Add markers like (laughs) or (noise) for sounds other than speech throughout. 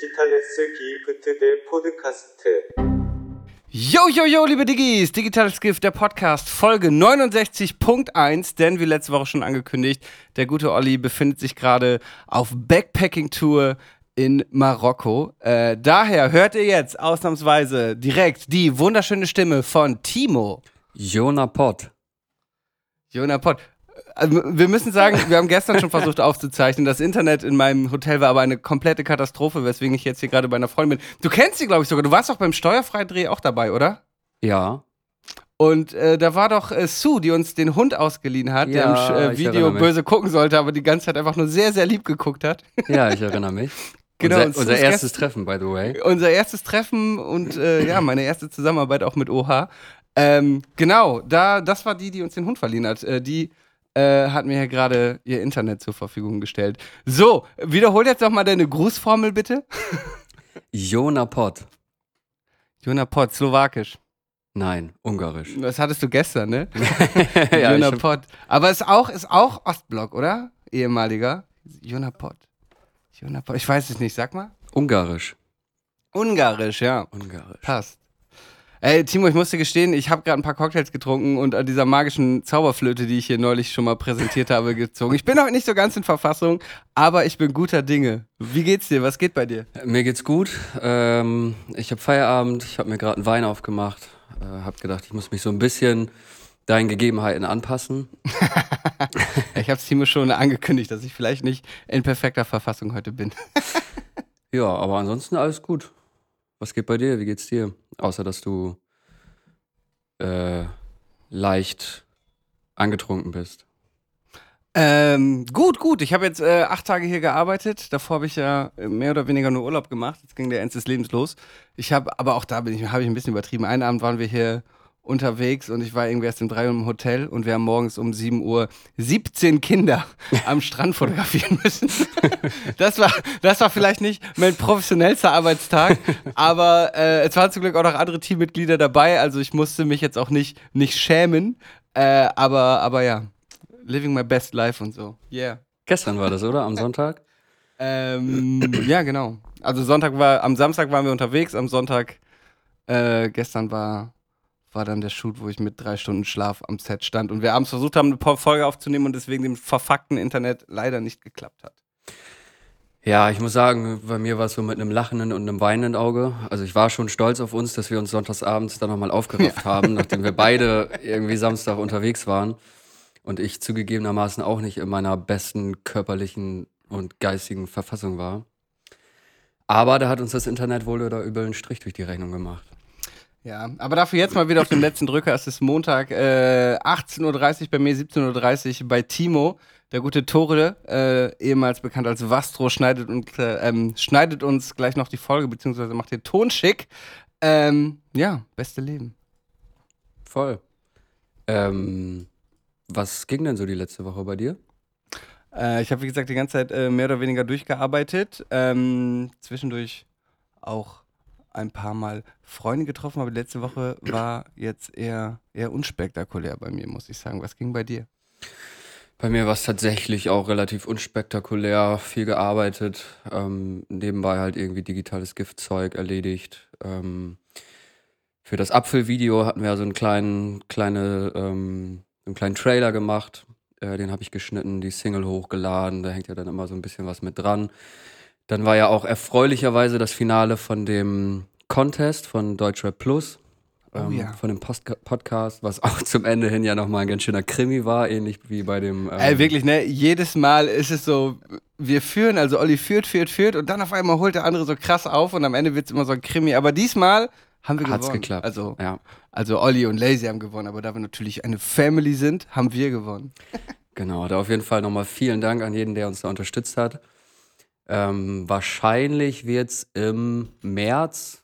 Digitales Gift, der Podcast. Yo, yo, yo, liebe Diggis, Digitales Gift, der Podcast, Folge 69.1, denn wie letzte Woche schon angekündigt, der gute Olli befindet sich gerade auf Backpacking-Tour in Marokko. Äh, daher hört ihr jetzt ausnahmsweise direkt die wunderschöne Stimme von Timo. Jona Pott. Jona Pott. Also, wir müssen sagen, wir haben gestern schon versucht aufzuzeichnen. Das Internet in meinem Hotel war aber eine komplette Katastrophe, weswegen ich jetzt hier gerade bei einer Freundin bin. Du kennst sie, glaube ich, sogar. Du warst doch beim Steuerfreidreh auch dabei, oder? Ja. Und äh, da war doch äh, Sue, die uns den Hund ausgeliehen hat, Ja, der im äh, Video böse gucken sollte, aber die ganze Zeit einfach nur sehr, sehr lieb geguckt hat. Ja, ich erinnere mich. (laughs) Genau, Unser, unser erstes Treffen, by the way. Unser erstes Treffen und äh, ja, meine erste Zusammenarbeit auch mit OH. Ähm, genau, da, das war die, die uns den Hund verliehen hat. Äh, die äh, hat mir hier gerade ihr Internet zur Verfügung gestellt. So, wiederhol jetzt noch mal deine Grußformel bitte. (laughs) Jona Pott. Jona Pott, slowakisch. Nein, ungarisch. Das hattest du gestern, ne? (laughs) ja, Jona Pott. Aber ist auch, ist auch Ostblock, oder? Ehemaliger. Jona Pott. Jona Pott. Ich weiß es nicht, sag mal. ungarisch. Ungarisch, ja. Ungarisch. Passt. Ey, Timo, ich musste gestehen, ich habe gerade ein paar Cocktails getrunken und an dieser magischen Zauberflöte, die ich hier neulich schon mal präsentiert (laughs) habe, gezogen. Ich bin noch nicht so ganz in Verfassung, aber ich bin guter Dinge. Wie geht's dir? Was geht bei dir? Mir geht's gut. Ähm, ich habe Feierabend. Ich habe mir gerade einen Wein aufgemacht. Äh, habe gedacht, ich muss mich so ein bisschen deinen Gegebenheiten anpassen. (laughs) Ich habe Timo schon angekündigt, dass ich vielleicht nicht in perfekter Verfassung heute bin. (laughs) Ja, aber ansonsten alles gut. Was geht bei dir? Wie geht's dir? Außer, dass du äh, leicht angetrunken bist. Ähm, gut, gut. Ich habe jetzt äh, acht Tage hier gearbeitet. Davor habe ich ja mehr oder weniger nur Urlaub gemacht. Jetzt ging der Ernst des Lebens los. Ich habe, aber auch da bin ich, habe ich ein bisschen übertrieben. Einen Abend waren wir hier unterwegs und ich war irgendwie erst um drei Uhr im Hotel und wir haben morgens um 7 Uhr 17 Kinder (laughs) am Strand fotografieren müssen. (laughs) Das war, das war vielleicht nicht mein professionellster Arbeitstag, aber äh, es waren zum Glück auch noch andere Teammitglieder dabei, also ich musste mich jetzt auch nicht, nicht schämen. Äh, aber, aber ja, living my best life und so. Yeah. Gestern war das, oder? Am Sonntag? Ähm, ja, genau. Also Sonntag war, am Samstag waren wir unterwegs, am Sonntag, äh, gestern war, war dann der Shoot, wo ich mit drei Stunden Schlaf am Set stand und wir abends versucht haben, eine Folge aufzunehmen und deswegen dem verfuckten Internet leider nicht geklappt hat. Ja, ich muss sagen, bei mir war es so mit einem lachenden und einem weinenden Auge. Also ich war schon stolz auf uns, dass wir uns sonntagsabends dann nochmal aufgerafft (laughs) haben, nachdem wir beide irgendwie Samstag unterwegs waren. Und ich zugegebenermaßen auch nicht in meiner besten körperlichen und geistigen Verfassung war. Aber da hat uns das Internet wohl oder übel einen Strich durch die Rechnung gemacht. Ja, aber dafür jetzt mal wieder auf dem letzten Drücker. Es ist Montag, äh, 18.30 Uhr bei mir, 17.30 Uhr bei Timo. Der gute Tore, äh, ehemals bekannt als Vastro, schneidet, und, äh, ähm, schneidet uns gleich noch die Folge, beziehungsweise macht den Ton schick. Ähm, ja, beste Leben. Voll. Ähm, was ging denn so die letzte Woche bei dir? Äh, ich habe, wie gesagt, die ganze Zeit äh, mehr oder weniger durchgearbeitet. Ähm, zwischendurch auch ein paar Mal Freunde getroffen, aber letzte Woche war jetzt eher, eher unspektakulär bei mir, muss ich sagen. Was ging bei dir? Bei mir war es tatsächlich auch relativ unspektakulär, viel gearbeitet, ähm, nebenbei halt irgendwie digitales Giftzeug erledigt. Ähm, für das Apfelvideo hatten wir so einen kleinen, kleine, ähm, einen kleinen Trailer gemacht. Äh, den habe ich geschnitten, die Single hochgeladen. Da hängt ja dann immer so ein bisschen was mit dran. Dann war ja auch erfreulicherweise das Finale von dem Contest von Deutschrap Plus. Oh ähm, ja. Von dem Post Podcast, was (laughs) auch zum Ende hin ja nochmal ein ganz schöner Krimi war, ähnlich wie bei dem. Ähm, Ey, wirklich, ne? Jedes Mal ist es so, wir führen, also Olli führt, führt, führt und dann auf einmal holt der andere so krass auf und am Ende wird es immer so ein Krimi. Aber diesmal haben wir Hat's gewonnen. geklappt. Also, Ja, also Olli und Lazy haben gewonnen, aber da wir natürlich eine Family sind, haben wir gewonnen. genau. Da auf jeden Fall nochmal vielen Dank an jeden, der uns da unterstützt hat. Ähm, wahrscheinlich wird es im März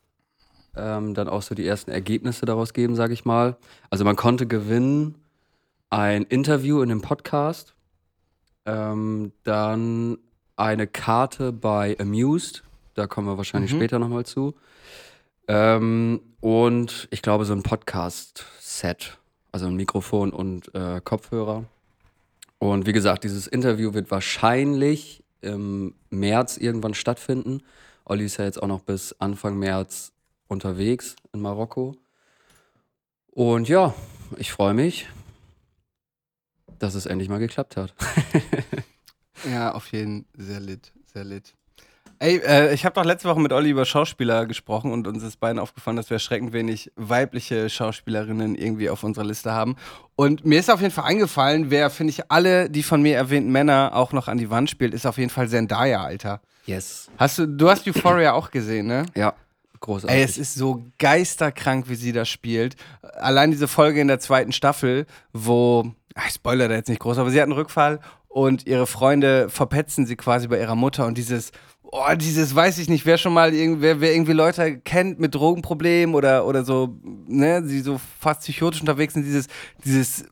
ähm, dann auch so die ersten Ergebnisse daraus geben, sage ich mal. Also man konnte gewinnen ein Interview in dem Podcast, ähm, dann eine Karte bei Amused, da kommen wir wahrscheinlich Mhm. später nochmal zu. Ähm, und ich glaube so ein Podcast-Set, also ein Mikrofon und äh, Kopfhörer. Und wie gesagt, dieses Interview wird wahrscheinlich im März irgendwann stattfinden. Olli ist ja jetzt auch noch bis Anfang März unterwegs in Marokko. Und ja, ich freue mich, dass es endlich mal geklappt hat. (laughs) Ja, auf jeden Fall sehr lit, sehr lit. Ey, äh, ich habe doch letzte Woche mit Olli über Schauspieler gesprochen und uns ist beiden aufgefallen, dass wir erschreckend wenig weibliche Schauspielerinnen irgendwie auf unserer Liste haben. Und mir ist auf jeden Fall eingefallen, wer, finde ich, alle die von mir erwähnten Männer auch noch an die Wand spielt, ist auf jeden Fall Zendaya, Alter. Yes. Hast du, du hast Euphoria auch gesehen, ne? Ja, großartig. Ey, es ist so geisterkrank, wie sie das spielt. Allein diese Folge in der zweiten Staffel, wo, ich spoilere da jetzt nicht groß, aber sie hat einen Rückfall und ihre Freunde verpetzen sie quasi bei ihrer Mutter und dieses, oh, dieses, weiß ich nicht, wer schon mal irgendwer, wer irgendwie Leute kennt mit Drogenproblemen oder, oder so, ne, sie so fast psychotisch unterwegs sind, dieses, dieses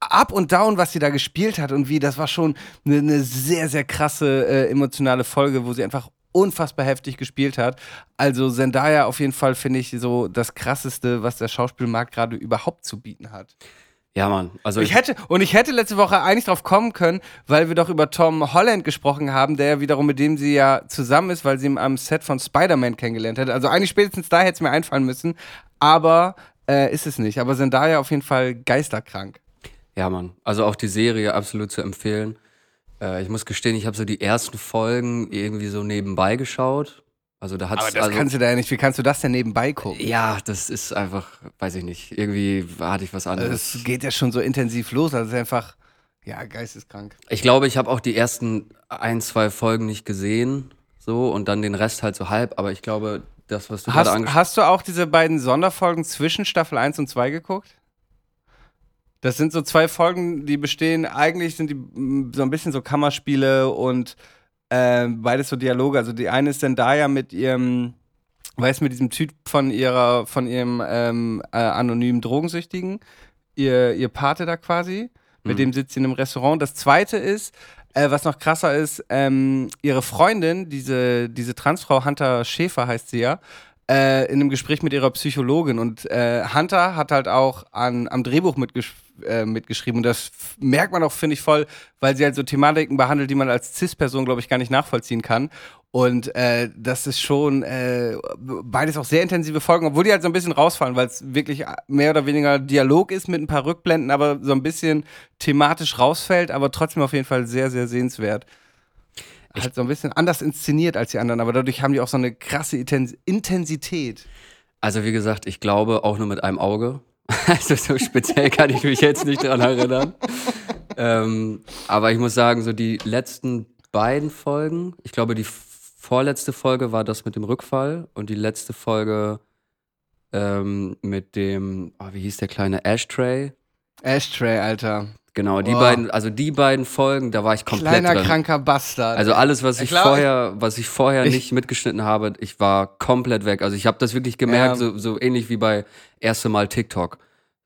Up und Down, was sie da gespielt hat und wie, das war schon eine, eine sehr, sehr krasse äh, emotionale Folge, wo sie einfach unfassbar heftig gespielt hat. Also Zendaya auf jeden Fall finde ich so das krasseste, was der Schauspielmarkt gerade überhaupt zu bieten hat. Ja, Mann. Also Ich hätte, und ich hätte letzte Woche eigentlich drauf kommen können, weil wir doch über Tom Holland gesprochen haben, der ja wiederum mit dem sie ja zusammen ist, weil sie ihn am Set von Spider-Man kennengelernt hat. Also eigentlich spätestens da hätte es mir einfallen müssen, aber äh, ist es nicht. Aber Zendaya auf jeden Fall geisterkrank. Ja, Mann. Also auch die Serie absolut zu empfehlen. Äh, ich muss gestehen, ich habe so die ersten Folgen irgendwie so nebenbei geschaut. Also da hat's Aber das also, kannst du da ja nicht. Wie kannst du das denn nebenbei gucken? Ja, das ist einfach, weiß ich nicht. Irgendwie hatte ich was Also anderes. es geht ja schon so intensiv los. Also einfach, ja, geisteskrank. Ich glaube, ich habe auch die ersten ein, zwei Folgen nicht gesehen. So und dann den Rest halt so halb. Aber ich glaube, das, was du Hast, gerade angesprochen hast du auch diese beiden Sonderfolgen zwischen Staffel 1 und 2 geguckt? Das sind so zwei Folgen, die bestehen, eigentlich sind die mm, so ein bisschen so Kammerspiele und äh, beides so Dialoge. Also die eine ist Zendaya mit ihrem, weiß mit diesem Typ von ihrer, von ihrem ähm, äh, anonymen Drogensüchtigen, ihr, ihr Pate da quasi, mit dem sitzt sie in einem Restaurant. Das zweite ist, äh, was noch krasser ist, ähm, ihre Freundin, diese, diese Transfrau Hunter Schäfer heißt sie ja, äh, in einem Gespräch mit ihrer Psychologin. Und äh, Hunter hat halt auch an, am Drehbuch mitgesch äh, mitgeschrieben. Und das merkt man auch, finde ich, voll, weil sie halt so Thematiken behandelt, die man als Cis-Person, glaube ich, gar nicht nachvollziehen kann. Und äh, das ist schon äh, beides auch sehr intensive Folgen, obwohl die halt so ein bisschen rausfallen, weil es wirklich mehr oder weniger Dialog ist mit ein paar Rückblenden, aber so ein bisschen thematisch rausfällt, aber trotzdem auf jeden Fall sehr, sehr sehenswert. Halt so ein bisschen anders inszeniert als die anderen, aber dadurch haben die auch so eine krasse Intens Intensität. Also wie gesagt, ich glaube auch nur mit einem Auge. (laughs) Also so speziell kann ich mich jetzt nicht dran erinnern. ähm, aber ich muss sagen, so die letzten beiden Folgen, ich glaube die vorletzte Folge war das mit dem Rückfall und die letzte Folge ähm, mit dem, oh, wie hieß der kleine Ashtray? Ashtray, Alter. Genau, die Boah. beiden, also die beiden Folgen, da war ich komplett Kleiner, drin. kranker Bastard. Also alles, was Ich glaub, vorher, was ich vorher ich- nicht mitgeschnitten habe, ich war komplett weg. Also ich habe das wirklich gemerkt, Ja. so, so ähnlich wie bei erste Mal TikTok.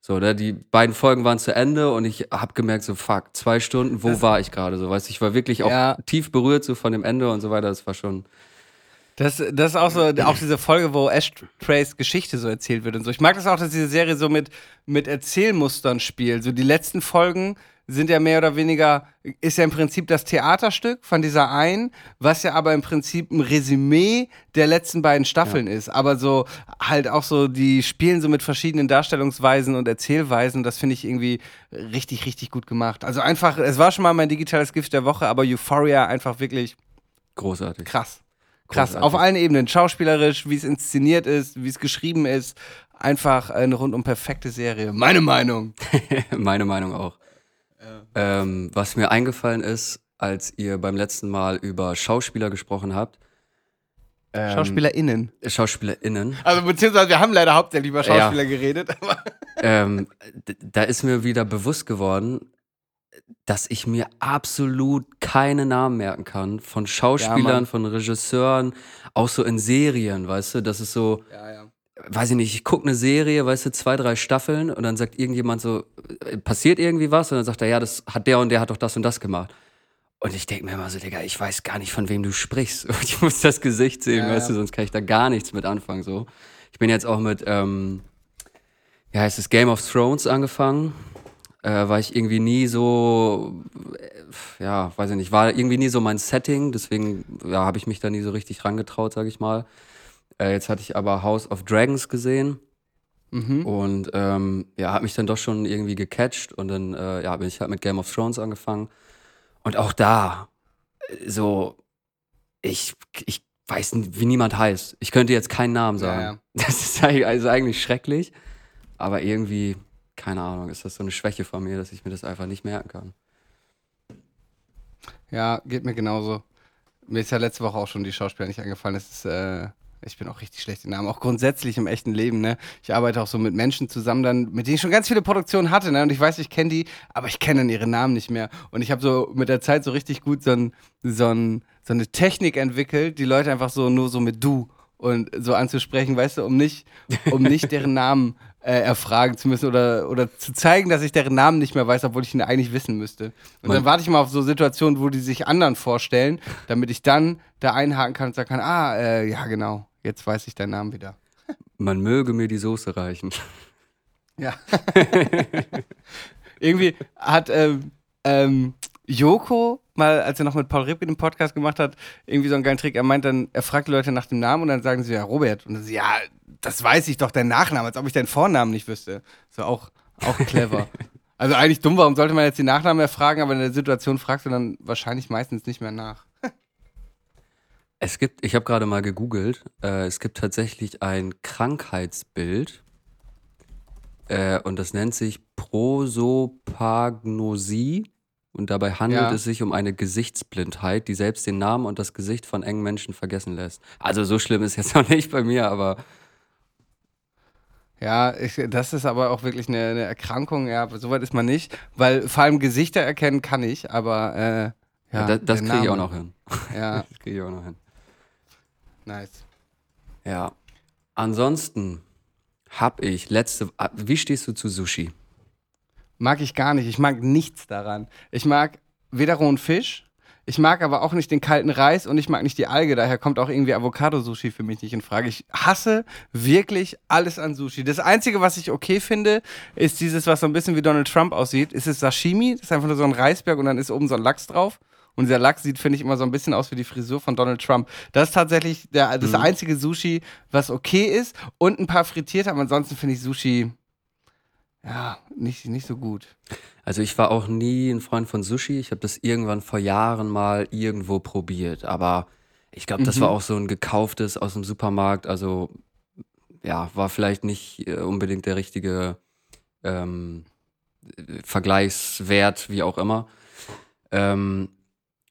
So, ne, die beiden Folgen waren zu Ende und ich habe gemerkt, so fuck, zwei Stunden, wo war ich gerade? So, weißt ich war wirklich auch Ja. tief berührt so von dem Ende und so weiter. Das war schon. Das, das ist auch so, auch diese Folge, wo Ashtrays Geschichte so erzählt wird und so. Ich mag das auch, dass diese Serie so mit, mit Erzählmustern spielt. So die letzten Folgen sind ja mehr oder weniger, ist ja im Prinzip das Theaterstück von dieser einen, was ja aber im Prinzip ein Resümee der letzten beiden Staffeln ist. Aber so halt auch so, die spielen so mit verschiedenen Darstellungsweisen und Erzählweisen. Das finde ich irgendwie richtig, richtig gut gemacht. Also einfach, es war schon mal mein digitales Gift der Woche, aber Euphoria einfach wirklich Großartig. krass. Krass, Großartig. auf allen Ebenen. Schauspielerisch, wie es inszeniert ist, wie es geschrieben ist. Einfach eine rundum perfekte Serie. Meine Meinung. (laughs) Meine Meinung auch. Ähm, was mir eingefallen ist, als ihr beim letzten Mal über Schauspieler gesprochen habt, ähm, SchauspielerInnen. SchauspielerInnen, Also beziehungsweise wir haben leider hauptsächlich über Ja. Schauspieler geredet, aber. ähm, da ist mir wieder bewusst geworden, dass ich mir absolut keine Namen merken kann von Ja, Schauspielern, Mann. von Regisseuren, auch so in Serien, weißt du, das ist so, Ja, ja. Weiß ich nicht, ich gucke eine Serie, weißt du, zwei, drei Staffeln und dann sagt irgendjemand so, äh, passiert irgendwie was und dann sagt er, ja, das hat der und der hat doch das und das gemacht. Und ich denke mir immer so, Digga, ich weiß gar nicht, von wem du sprichst. (laughs) Und ich muss das Gesicht sehen, Ja, weißt du, sonst kann ich da gar nichts mit anfangen. So. Ich bin jetzt auch mit, ähm, wie heißt es, Game of Thrones angefangen. äh, war ich irgendwie nie so, äh, ja, weiß ich nicht, war irgendwie nie so mein Setting, deswegen ja, habe ich mich da nie so richtig rangetraut, sage ich mal. Äh, jetzt hatte ich aber House of Dragons gesehen Mhm. und ähm, ja, hat mich dann doch schon irgendwie gecatcht und dann äh, ja, bin ich halt mit Game of Thrones angefangen. Und auch da, äh, so, ich, ich weiß nicht, wie niemand heißt. Ich könnte jetzt keinen Namen sagen. Ja, ja. (laughs) Das ist eigentlich, also eigentlich schrecklich, aber irgendwie, keine Ahnung, ist das so eine Schwäche von mir, dass ich mir das einfach nicht merken kann. Ja, geht mir genauso. Mir ist ja letzte Woche auch schon die Schauspieler nicht eingefallen. Das ist, äh, ich bin auch richtig schlecht in Namen. Auch grundsätzlich im echten Leben, ne? Ich arbeite auch so mit Menschen zusammen, dann, mit denen ich schon ganz viele Produktionen hatte, ne? Und ich weiß, ich kenne die, aber ich kenne dann ihre Namen nicht mehr. Und ich habe so mit der Zeit so richtig gut so, ein, so, ein, so eine Technik entwickelt, die Leute einfach so nur so mit du und so anzusprechen, weißt du, um nicht, um nicht deren (laughs) (laughs) Namen äh, erfragen zu müssen oder, oder zu zeigen, dass ich deren Namen nicht mehr weiß, obwohl ich ihn eigentlich wissen müsste. Und Man- dann warte ich mal auf so Situationen, wo die sich anderen vorstellen, damit ich dann da einhaken kann und sagen kann, ah, äh, ja genau, jetzt weiß ich deinen Namen wieder. Man möge mir die Soße reichen. Ja. (laughs) Irgendwie hat ähm, ähm, Joko mal, als er noch mit Paul Ripke den Podcast gemacht hat, irgendwie so einen geilen Trick. Er meint dann, er fragt die Leute nach dem Namen und dann sagen sie ja Robert. Und dann sie, ja, das weiß ich doch, dein Nachname, als ob ich deinen Vornamen nicht wüsste. So auch, auch clever. (laughs) also eigentlich dumm, warum sollte man jetzt die Nachnamen erfragen, aber in der Situation fragst du dann wahrscheinlich meistens nicht mehr nach. Es gibt, ich habe gerade mal gegoogelt, äh, es gibt tatsächlich ein Krankheitsbild äh, und das nennt sich Prosopagnosie und dabei handelt Ja. es sich um eine Gesichtsblindheit, die selbst den Namen und das Gesicht von engen Menschen vergessen lässt. Also so schlimm ist jetzt (laughs) noch nicht bei mir, aber Ja, ich, das ist aber auch wirklich eine, eine Erkrankung, ja, aber soweit ist man nicht, weil vor allem Gesichter erkennen kann ich, aber äh, ja, da, das der kriege ich auch Name. noch hin. Ja, (laughs) Das kriege ich auch noch hin. Nice. Ja. Ansonsten habe ich letzte. ah, Wie stehst du zu Sushi? Mag ich gar nicht. Ich mag nichts daran. Ich mag weder rohen Fisch, ich mag aber auch nicht den kalten Reis und ich mag nicht die Alge. Daher kommt auch irgendwie Avocado-Sushi für mich nicht in Frage. Ich hasse wirklich alles an Sushi. Das Einzige, was ich okay finde, ist dieses, was so ein bisschen wie Donald Trump aussieht. Ist es Sashimi? Das ist einfach nur so ein Reisberg und dann ist oben so ein Lachs drauf. Und dieser Lachs sieht, finde ich, immer so ein bisschen aus wie die Frisur von Donald Trump. Das ist tatsächlich der, das Mhm. einzige Sushi, was okay ist. Und ein paar frittiert, aber ansonsten finde ich Sushi, ja, nicht, nicht so gut. Also ich war auch nie ein Freund von Sushi. Ich habe das irgendwann vor Jahren mal irgendwo probiert. Aber ich glaube, das Mhm. war auch so ein gekauftes aus dem Supermarkt. Also ja, war vielleicht nicht äh, unbedingt der richtige ähm, äh, Vergleichswert, wie auch immer. Ähm,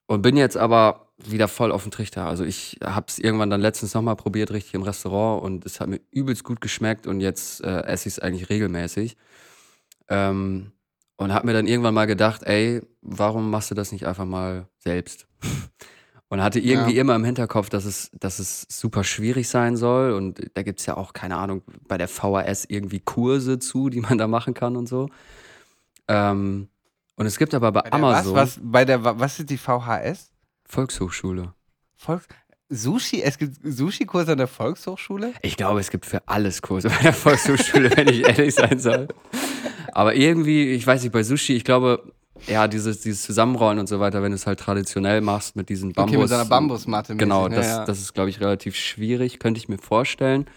und bin jetzt aber wieder voll auf dem Trichter. Also ich habe es irgendwann dann letztens nochmal probiert, richtig im Restaurant. Und es hat mir übelst gut geschmeckt. Und jetzt äh, esse ich es eigentlich regelmäßig. Ähm, und habe mir dann irgendwann mal gedacht, ey, warum machst du das nicht einfach mal selbst? (laughs) Und hatte irgendwie Ja. immer im Hinterkopf, dass es, dass es super schwierig sein soll. Und da gibt es ja auch, keine Ahnung, bei der VHS irgendwie Kurse zu, die man da machen kann und so. Ähm, und es gibt aber bei, Bei Amazon Was, was, bei der, wa- was ist die VHS? Volkshochschule. Volks Sushi? Es gibt Sushi-Kurse an der Volkshochschule? Ich glaube, es gibt für alles Kurse bei der Volkshochschule, (laughs) wenn ich ehrlich sein soll. Aber irgendwie, ich weiß nicht, bei Sushi, ich glaube, ja, dieses, dieses Zusammenrollen und so weiter, wenn du es halt traditionell machst mit diesen Bambus. Okay, mit einer Bambusmatte. Genau, mäßig, das, ne? ja. das ist, glaube ich, relativ schwierig, könnte ich mir vorstellen.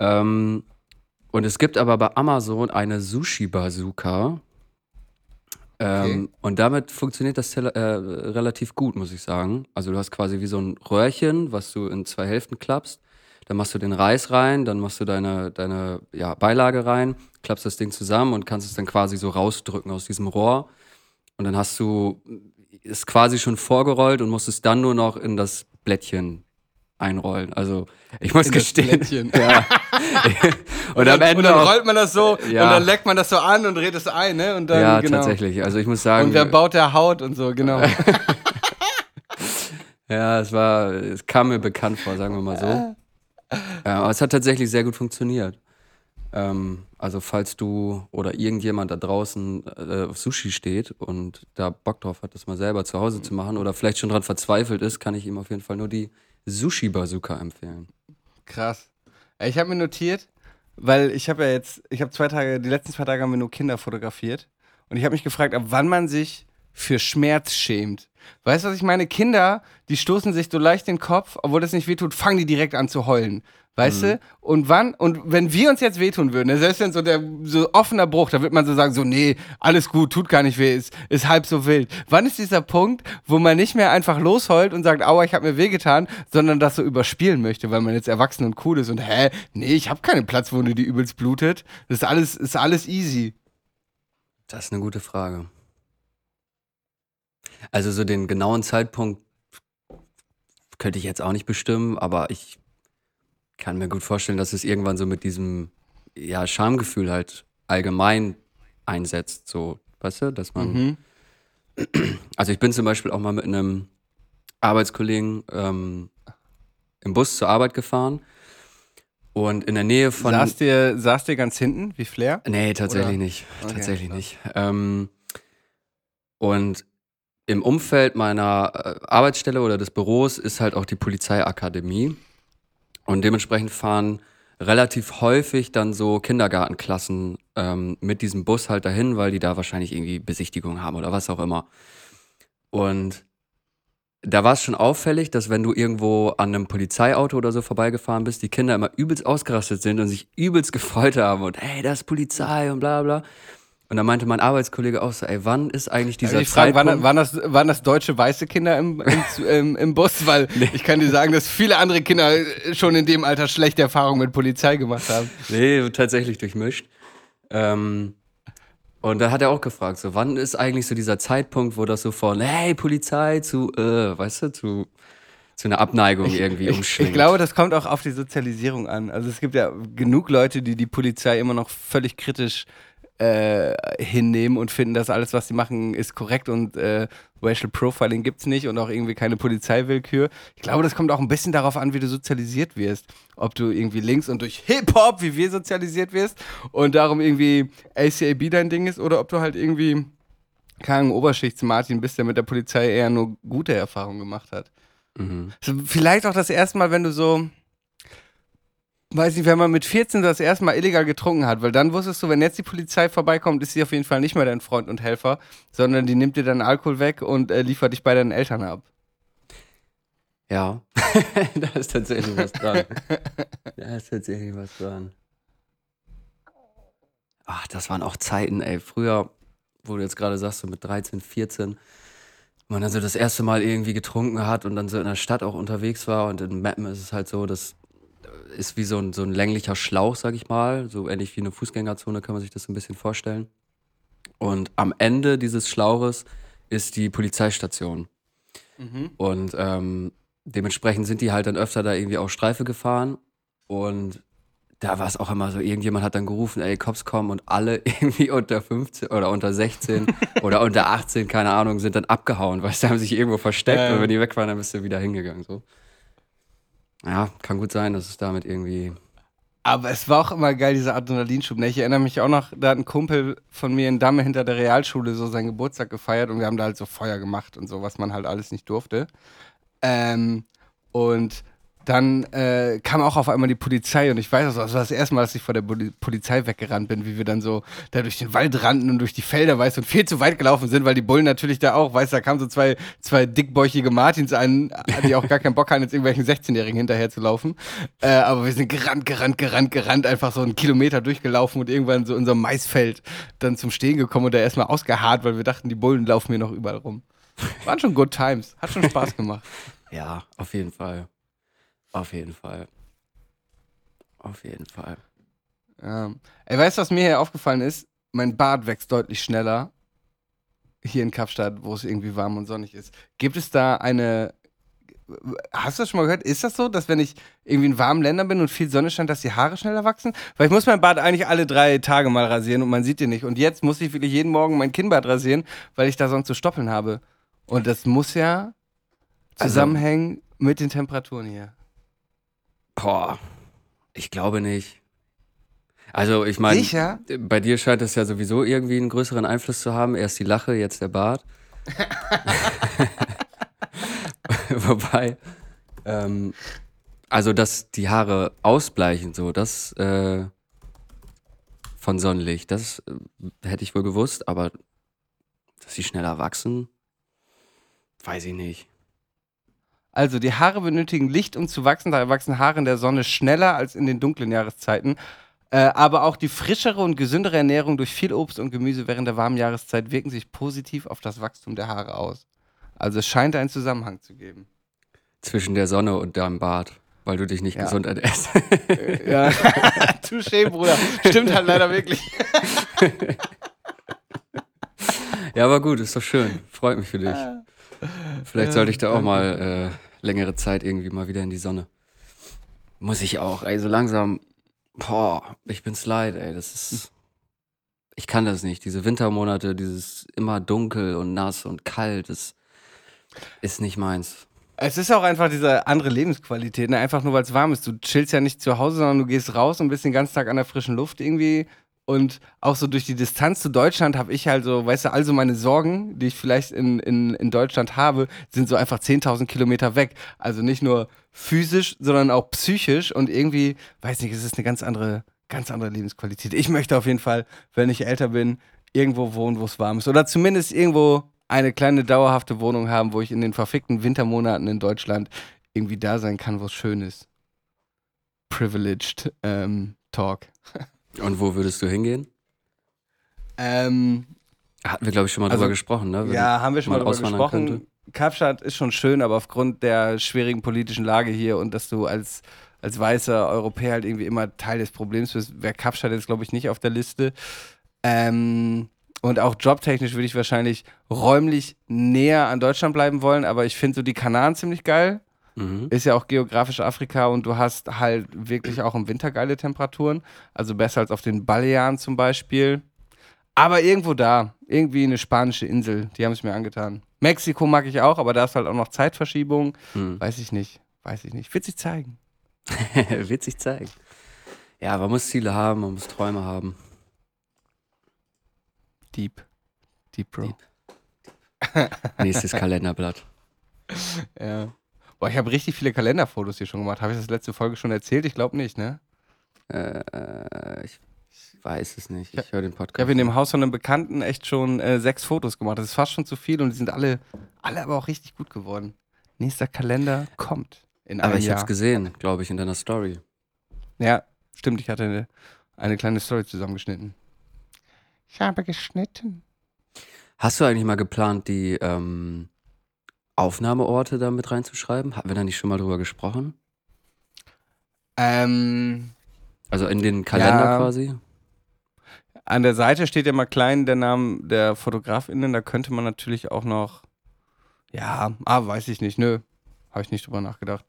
Ähm, und es gibt aber bei Amazon eine Sushi-Bazooka. Ähm, Und damit funktioniert das äh, relativ gut, muss ich sagen. Also du hast quasi wie so ein Röhrchen, was du in zwei Hälften klappst. Dann machst du den Reis rein, dann machst du deine, deine ja, Beilage rein, klappst das Ding zusammen und kannst es dann quasi so rausdrücken aus diesem Rohr. Und dann hast du es quasi schon vorgerollt und musst es dann nur noch in das Blättchen einrollen. Also ich muss In gestehen. (laughs) Ja. (laughs) und, am Ende und dann rollt man das so Ja. und dann leckt man das so an und dreht es ein, ne? Und dann, ja, genau. tatsächlich. Also ich muss sagen, Und wer baut der Haut und so, genau. (laughs) ja, es war, es kam mir bekannt vor, sagen wir mal so. Ja, aber es hat tatsächlich sehr gut funktioniert. Ähm, also falls du oder irgendjemand da draußen äh, auf Sushi steht und da Bock drauf hat, das mal selber zu Hause zu machen oder vielleicht schon dran verzweifelt ist, kann ich ihm auf jeden Fall nur die Sushi Bazooka empfehlen. Krass. Ich habe mir notiert, weil ich habe ja jetzt, ich habe zwei Tage, die letzten zwei Tage haben wir nur Kinder fotografiert. Und ich habe mich gefragt, ab wann man sich für Schmerz schämt. Weißt du, was ich meine? Kinder, die stoßen sich so leicht den Kopf, obwohl das nicht wehtut, fangen die direkt an zu heulen. Weißt du? Und wann, und wenn wir uns jetzt wehtun würden, ne, selbst wenn so der so offener Bruch, da wird man so sagen, so, nee, alles gut, tut gar nicht weh, ist, ist halb so wild. Wann ist dieser Punkt, wo man nicht mehr einfach losheult und sagt, aua, ich habe mir wehgetan, sondern das so überspielen möchte, weil man jetzt erwachsen und cool ist und hä, nee, ich habe keine Platzwunde, die übelst blutet. Das ist alles, ist alles easy. Das ist eine gute Frage. Also so den genauen Zeitpunkt könnte ich jetzt auch nicht bestimmen, aber ich kann mir gut vorstellen, dass es irgendwann so mit diesem ja, Schamgefühl halt allgemein einsetzt. So, weißt du, dass man. Mhm. (clears throat) Also ich bin zum Beispiel auch mal mit einem Arbeitskollegen ähm, im Bus zur Arbeit gefahren und in der Nähe von. Saß dir, saß dir ganz hinten, wie Flair? Nee, tatsächlich Oder? nicht. Okay, tatsächlich krass. nicht. Ähm, und im Umfeld meiner äh, Arbeitsstelle oder des Büros ist halt auch die Polizeiakademie. Und dementsprechend fahren relativ häufig dann so Kindergartenklassen ähm, mit diesem Bus halt dahin, weil die da wahrscheinlich irgendwie Besichtigung haben oder was auch immer. Und da war es schon auffällig, dass wenn du irgendwo an einem Polizeiauto oder so vorbeigefahren bist, die Kinder immer übelst ausgerastet sind und sich übelst gefreut haben und hey, das ist Polizei und bla bla. Und da meinte mein Arbeitskollege auch so, ey, wann ist eigentlich dieser ich frage, Zeitpunkt? waren, waren, das, waren das deutsche weiße Kinder im, im, im, im Bus? Weil ich kann dir sagen, dass viele andere Kinder schon in dem Alter schlechte Erfahrungen mit Polizei gemacht haben. Nee, tatsächlich durchmischt. Ähm, und da hat er auch gefragt, so, wann ist eigentlich so dieser Zeitpunkt, wo das so von, hey, Polizei zu, äh, weißt du, zu, zu einer Abneigung irgendwie Ich, umschwingt. ich glaube, das kommt auch auf die Sozialisierung an. Also es gibt ja genug Leute, die die Polizei immer noch völlig kritisch äh, hinnehmen und finden, dass alles, was sie machen, ist korrekt und äh, Racial Profiling gibt's nicht und auch irgendwie keine Polizeiwillkür. Ich glaube, das kommt auch ein bisschen darauf an, wie du sozialisiert wirst. Ob du irgendwie links und durch Hip-Hop, wie wir sozialisiert wirst und darum irgendwie ACAB dein Ding ist oder ob du halt irgendwie Ahnung, Oberschichts-Martin bist, der mit der Polizei eher nur gute Erfahrungen gemacht hat. Mhm. Vielleicht auch das erste Mal, wenn du so, weiß nicht, wenn man mit 14 das erste Mal illegal getrunken hat, weil dann wusstest du, wenn jetzt die Polizei vorbeikommt, ist sie auf jeden Fall nicht mehr dein Freund und Helfer, sondern die nimmt dir deinen Alkohol weg und äh, liefert dich bei deinen Eltern ab. Ja, (laughs) da ist tatsächlich was dran. da ist tatsächlich was dran. Ach, das waren auch Zeiten, ey. Früher, wo du jetzt gerade sagst, so mit 13, 14, wo man dann so das erste Mal irgendwie getrunken hat und dann so in der Stadt auch unterwegs war. Und in Mappen ist es halt so, das ist wie so ein, so ein länglicher Schlauch, sag ich mal. So ähnlich wie eine Fußgängerzone kann man sich das so ein bisschen vorstellen. Und am Ende dieses Schlauches ist die Polizeistation. Und ähm, dementsprechend sind die halt dann öfter da irgendwie auch Streife gefahren. Und da war es auch immer so, irgendjemand hat dann gerufen, ey, Cops kommen und alle (laughs) irgendwie unter 15 oder unter 16 (laughs) oder unter 18, keine Ahnung, sind dann abgehauen, weil sie haben sich irgendwo versteckt Ähm. und wenn die weg waren, dann bist du wieder hingegangen. So. Ja, kann gut sein, dass es damit irgendwie. Aber es war auch immer geil, dieser Adrenalinschub. Ne? Ich erinnere mich auch noch, da hat ein Kumpel von mir in Damme hinter der Realschule so seinen Geburtstag gefeiert und wir haben da halt so Feuer gemacht und so, was man halt alles nicht durfte. Ähm, und dann äh, kam auch auf einmal die Polizei und ich weiß, das war das erste Mal, dass ich vor der Poli- Polizei weggerannt bin, wie wir dann so da durch den Wald rannten und durch die Felder, weißt du, und viel zu weit gelaufen sind, weil die Bullen natürlich da auch, weißt du, da kamen so zwei, zwei dickbäuchige Martins an, die auch gar keinen Bock hatten, jetzt irgendwelchen 16-Jährigen hinterher zu laufen. Äh, aber wir sind gerannt, gerannt, gerannt, gerannt, einfach so einen Kilometer durchgelaufen und irgendwann so in so einem Maisfeld dann zum Stehen gekommen und da erstmal ausgeharrt, weil wir dachten, die Bullen laufen hier noch überall rum. Waren schon good times. Hat schon Spaß gemacht. (laughs) Ja, auf jeden Fall. Auf jeden Fall. Auf jeden Fall. Ja. Ey, weißt du, was mir hier aufgefallen ist? Mein Bart wächst deutlich schneller hier in Kapstadt, wo es irgendwie warm und sonnig ist. Gibt es da eine. Hast du das schon mal gehört? Ist das so, dass wenn ich irgendwie in warmen Ländern bin und viel Sonne scheint, dass die Haare schneller wachsen? Weil ich muss mein Bart eigentlich alle drei Tage mal rasieren und man sieht den nicht. Und jetzt muss ich wirklich jeden Morgen mein Kinnbart rasieren, weil ich da sonst so Stoppeln habe. Und das muss ja Also- zusammenhängen mit den Temperaturen hier. Boah, ich glaube nicht. Also, ich meine, Sicher? bei dir scheint es ja sowieso irgendwie einen größeren Einfluss zu haben. Erst die Lache, jetzt der Bart. (laughs) Wobei, ähm, also, dass die Haare ausbleichen, so, das äh, von Sonnenlicht, das äh, hätte ich wohl gewusst, aber Dass sie schneller wachsen? Weiß ich nicht. Also, die Haare benötigen Licht, um zu wachsen. Daher wachsen Haare in der Sonne schneller als in den dunklen Jahreszeiten. Äh, aber auch die frischere und gesündere Ernährung durch viel Obst und Gemüse während der warmen Jahreszeit wirken sich positiv auf das Wachstum der Haare aus. Also, es scheint einen Zusammenhang zu geben. Zwischen der Sonne und deinem Bart, weil du dich nicht Ja. gesund ernährst. Ja, (laughs) touché, Bruder. Stimmt halt leider wirklich. (laughs) ja, aber gut, ist doch schön. Freut mich für dich. Vielleicht sollte ich da auch mal äh, längere Zeit irgendwie mal wieder in die Sonne. Muss ich auch, ey, so langsam. Boah, ich bin's leid, ey. Das ist. Ich kann das nicht. Diese Wintermonate, dieses immer dunkel und nass und kalt, das ist nicht meins. Es ist auch einfach diese andere Lebensqualität, ne? einfach nur weil es warm ist. Du chillst ja nicht zu Hause, sondern du gehst raus und bist den ganzen Tag an der frischen Luft irgendwie. Und auch so durch die Distanz zu Deutschland habe ich halt so, weißt du, also meine Sorgen, die ich vielleicht in, in, in Deutschland habe, sind so einfach 10.000 Kilometer weg. Also nicht nur physisch, sondern auch psychisch und irgendwie, weiß nicht, es ist eine ganz andere, ganz andere Lebensqualität. Ich möchte auf jeden Fall, wenn ich älter bin, irgendwo wohnen, wo es warm ist. Oder zumindest irgendwo eine kleine dauerhafte Wohnung haben, wo ich in den verfickten Wintermonaten in Deutschland irgendwie da sein kann, wo es schön ist. Privileged ähm, Talk. (laughs) Und wo würdest du hingehen? Ähm, Hatten wir, glaube ich, schon mal Also, drüber gesprochen, ne? Wenn ja, haben wir schon mal drüber gesprochen. könnte. Kapstadt ist schon schön, aber aufgrund der schwierigen politischen Lage hier und dass du als, als weißer Europäer halt irgendwie immer Teil des Problems bist, wäre Kapstadt jetzt, glaube ich, nicht auf der Liste. Ähm, und auch jobtechnisch würde ich wahrscheinlich räumlich näher an Deutschland bleiben wollen, aber ich finde so die Kanaren ziemlich geil. Mhm. Ist ja auch geografisch Afrika und du hast halt wirklich auch im Winter geile Temperaturen. Also besser als auf den Balearen zum Beispiel. Aber irgendwo da, irgendwie eine spanische Insel, die haben es mir angetan. Mexiko mag ich auch, aber da ist halt auch noch Zeitverschiebung. Mhm. Weiß ich nicht, weiß ich nicht. Wird sich zeigen. (laughs) Wird sich zeigen. Ja, man muss Ziele haben, man muss Träume haben. Deep. Deep, Bro. Deep. Nächstes Kalenderblatt. (laughs) Ja. Boah, ich habe richtig viele Kalenderfotos hier schon gemacht. Habe ich das letzte Folge schon erzählt? Ich glaube nicht, ne? Äh, ich, ich weiß es nicht. Ich höre den Ich Podcast. habe in dem Haus von einem Bekannten echt schon äh, sechs Fotos gemacht. Das ist fast schon zu viel und die sind alle, alle aber auch richtig gut geworden. Nächster Kalender kommt in Aber ich habe es gesehen, glaube ich, in deiner Story. Ja, stimmt. Ich hatte eine, eine kleine Story zusammengeschnitten. Ich habe geschnitten. Hast du eigentlich mal geplant, die ähm, Aufnahmeorte da mit reinzuschreiben? Hatten wir da nicht schon mal drüber gesprochen? Ähm, Also in den Kalender Ja. quasi? an der Seite steht ja mal klein der Name der FotografInnen. Da könnte man natürlich auch noch. Ja, ah, weiß ich nicht. Nö. Habe ich nicht drüber nachgedacht.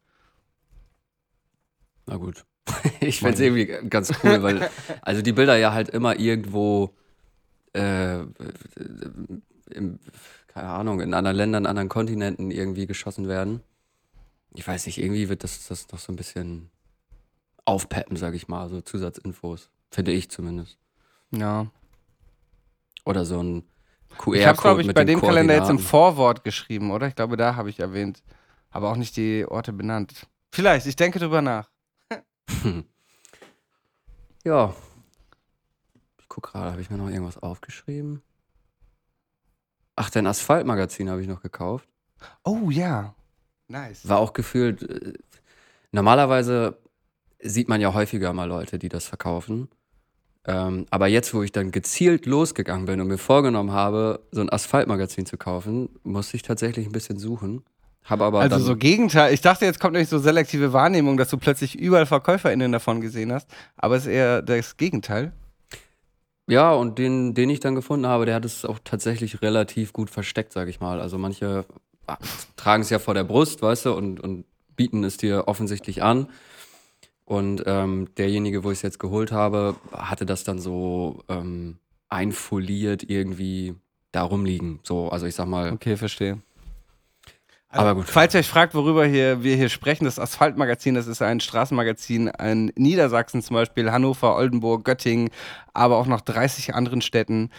Na gut. (laughs) ich fände es irgendwie ganz cool, weil (laughs) also die Bilder ja halt immer irgendwo äh, im, keine Ahnung, in anderen Ländern, anderen Kontinenten irgendwie geschossen werden. Ich weiß nicht, irgendwie wird das, das noch so ein bisschen aufpeppen, sag ich mal, so Zusatzinfos. Finde ich zumindest. Ja. Oder so ein Ich habe, QR-Code glaube ich, bei dem Kalender jetzt im Koordinaten. Vorwort geschrieben, oder? Ich glaube, da habe ich erwähnt. Aber auch nicht die Orte benannt. Vielleicht, ich denke drüber nach. (laughs) Ja. Ich guck gerade, habe ich mir noch irgendwas aufgeschrieben? Ach, dein Asphaltmagazin habe ich noch gekauft. Oh ja. Nice. War auch gefühlt. Äh, normalerweise sieht man ja häufiger mal Leute, die das verkaufen. Ähm, aber jetzt, wo ich dann gezielt losgegangen bin und mir vorgenommen habe, so ein Asphaltmagazin zu kaufen, musste ich tatsächlich ein bisschen suchen. Habe aber Also so Gegenteil. Ich dachte, jetzt kommt nämlich so selektive Wahrnehmung, dass du plötzlich überall VerkäuferInnen davon gesehen hast. Aber es ist eher das Gegenteil. Ja, und den, den ich dann gefunden habe, der hat es auch tatsächlich relativ gut versteckt, sag ich mal. Also manche ah, tragen es ja vor der Brust, weißt du, und, und bieten es dir offensichtlich an. Und ähm, derjenige, wo ich es jetzt geholt habe, hatte das dann so ähm, einfoliert irgendwie da rumliegen. So, also ich sag mal, Okay, verstehe. Aber gut. Falls ihr euch fragt, worüber hier, wir hier sprechen, das Asphaltmagazin, das ist ein Straßenmagazin in Niedersachsen zum Beispiel, Hannover, Oldenburg, Göttingen, aber auch noch 30 anderen Städten,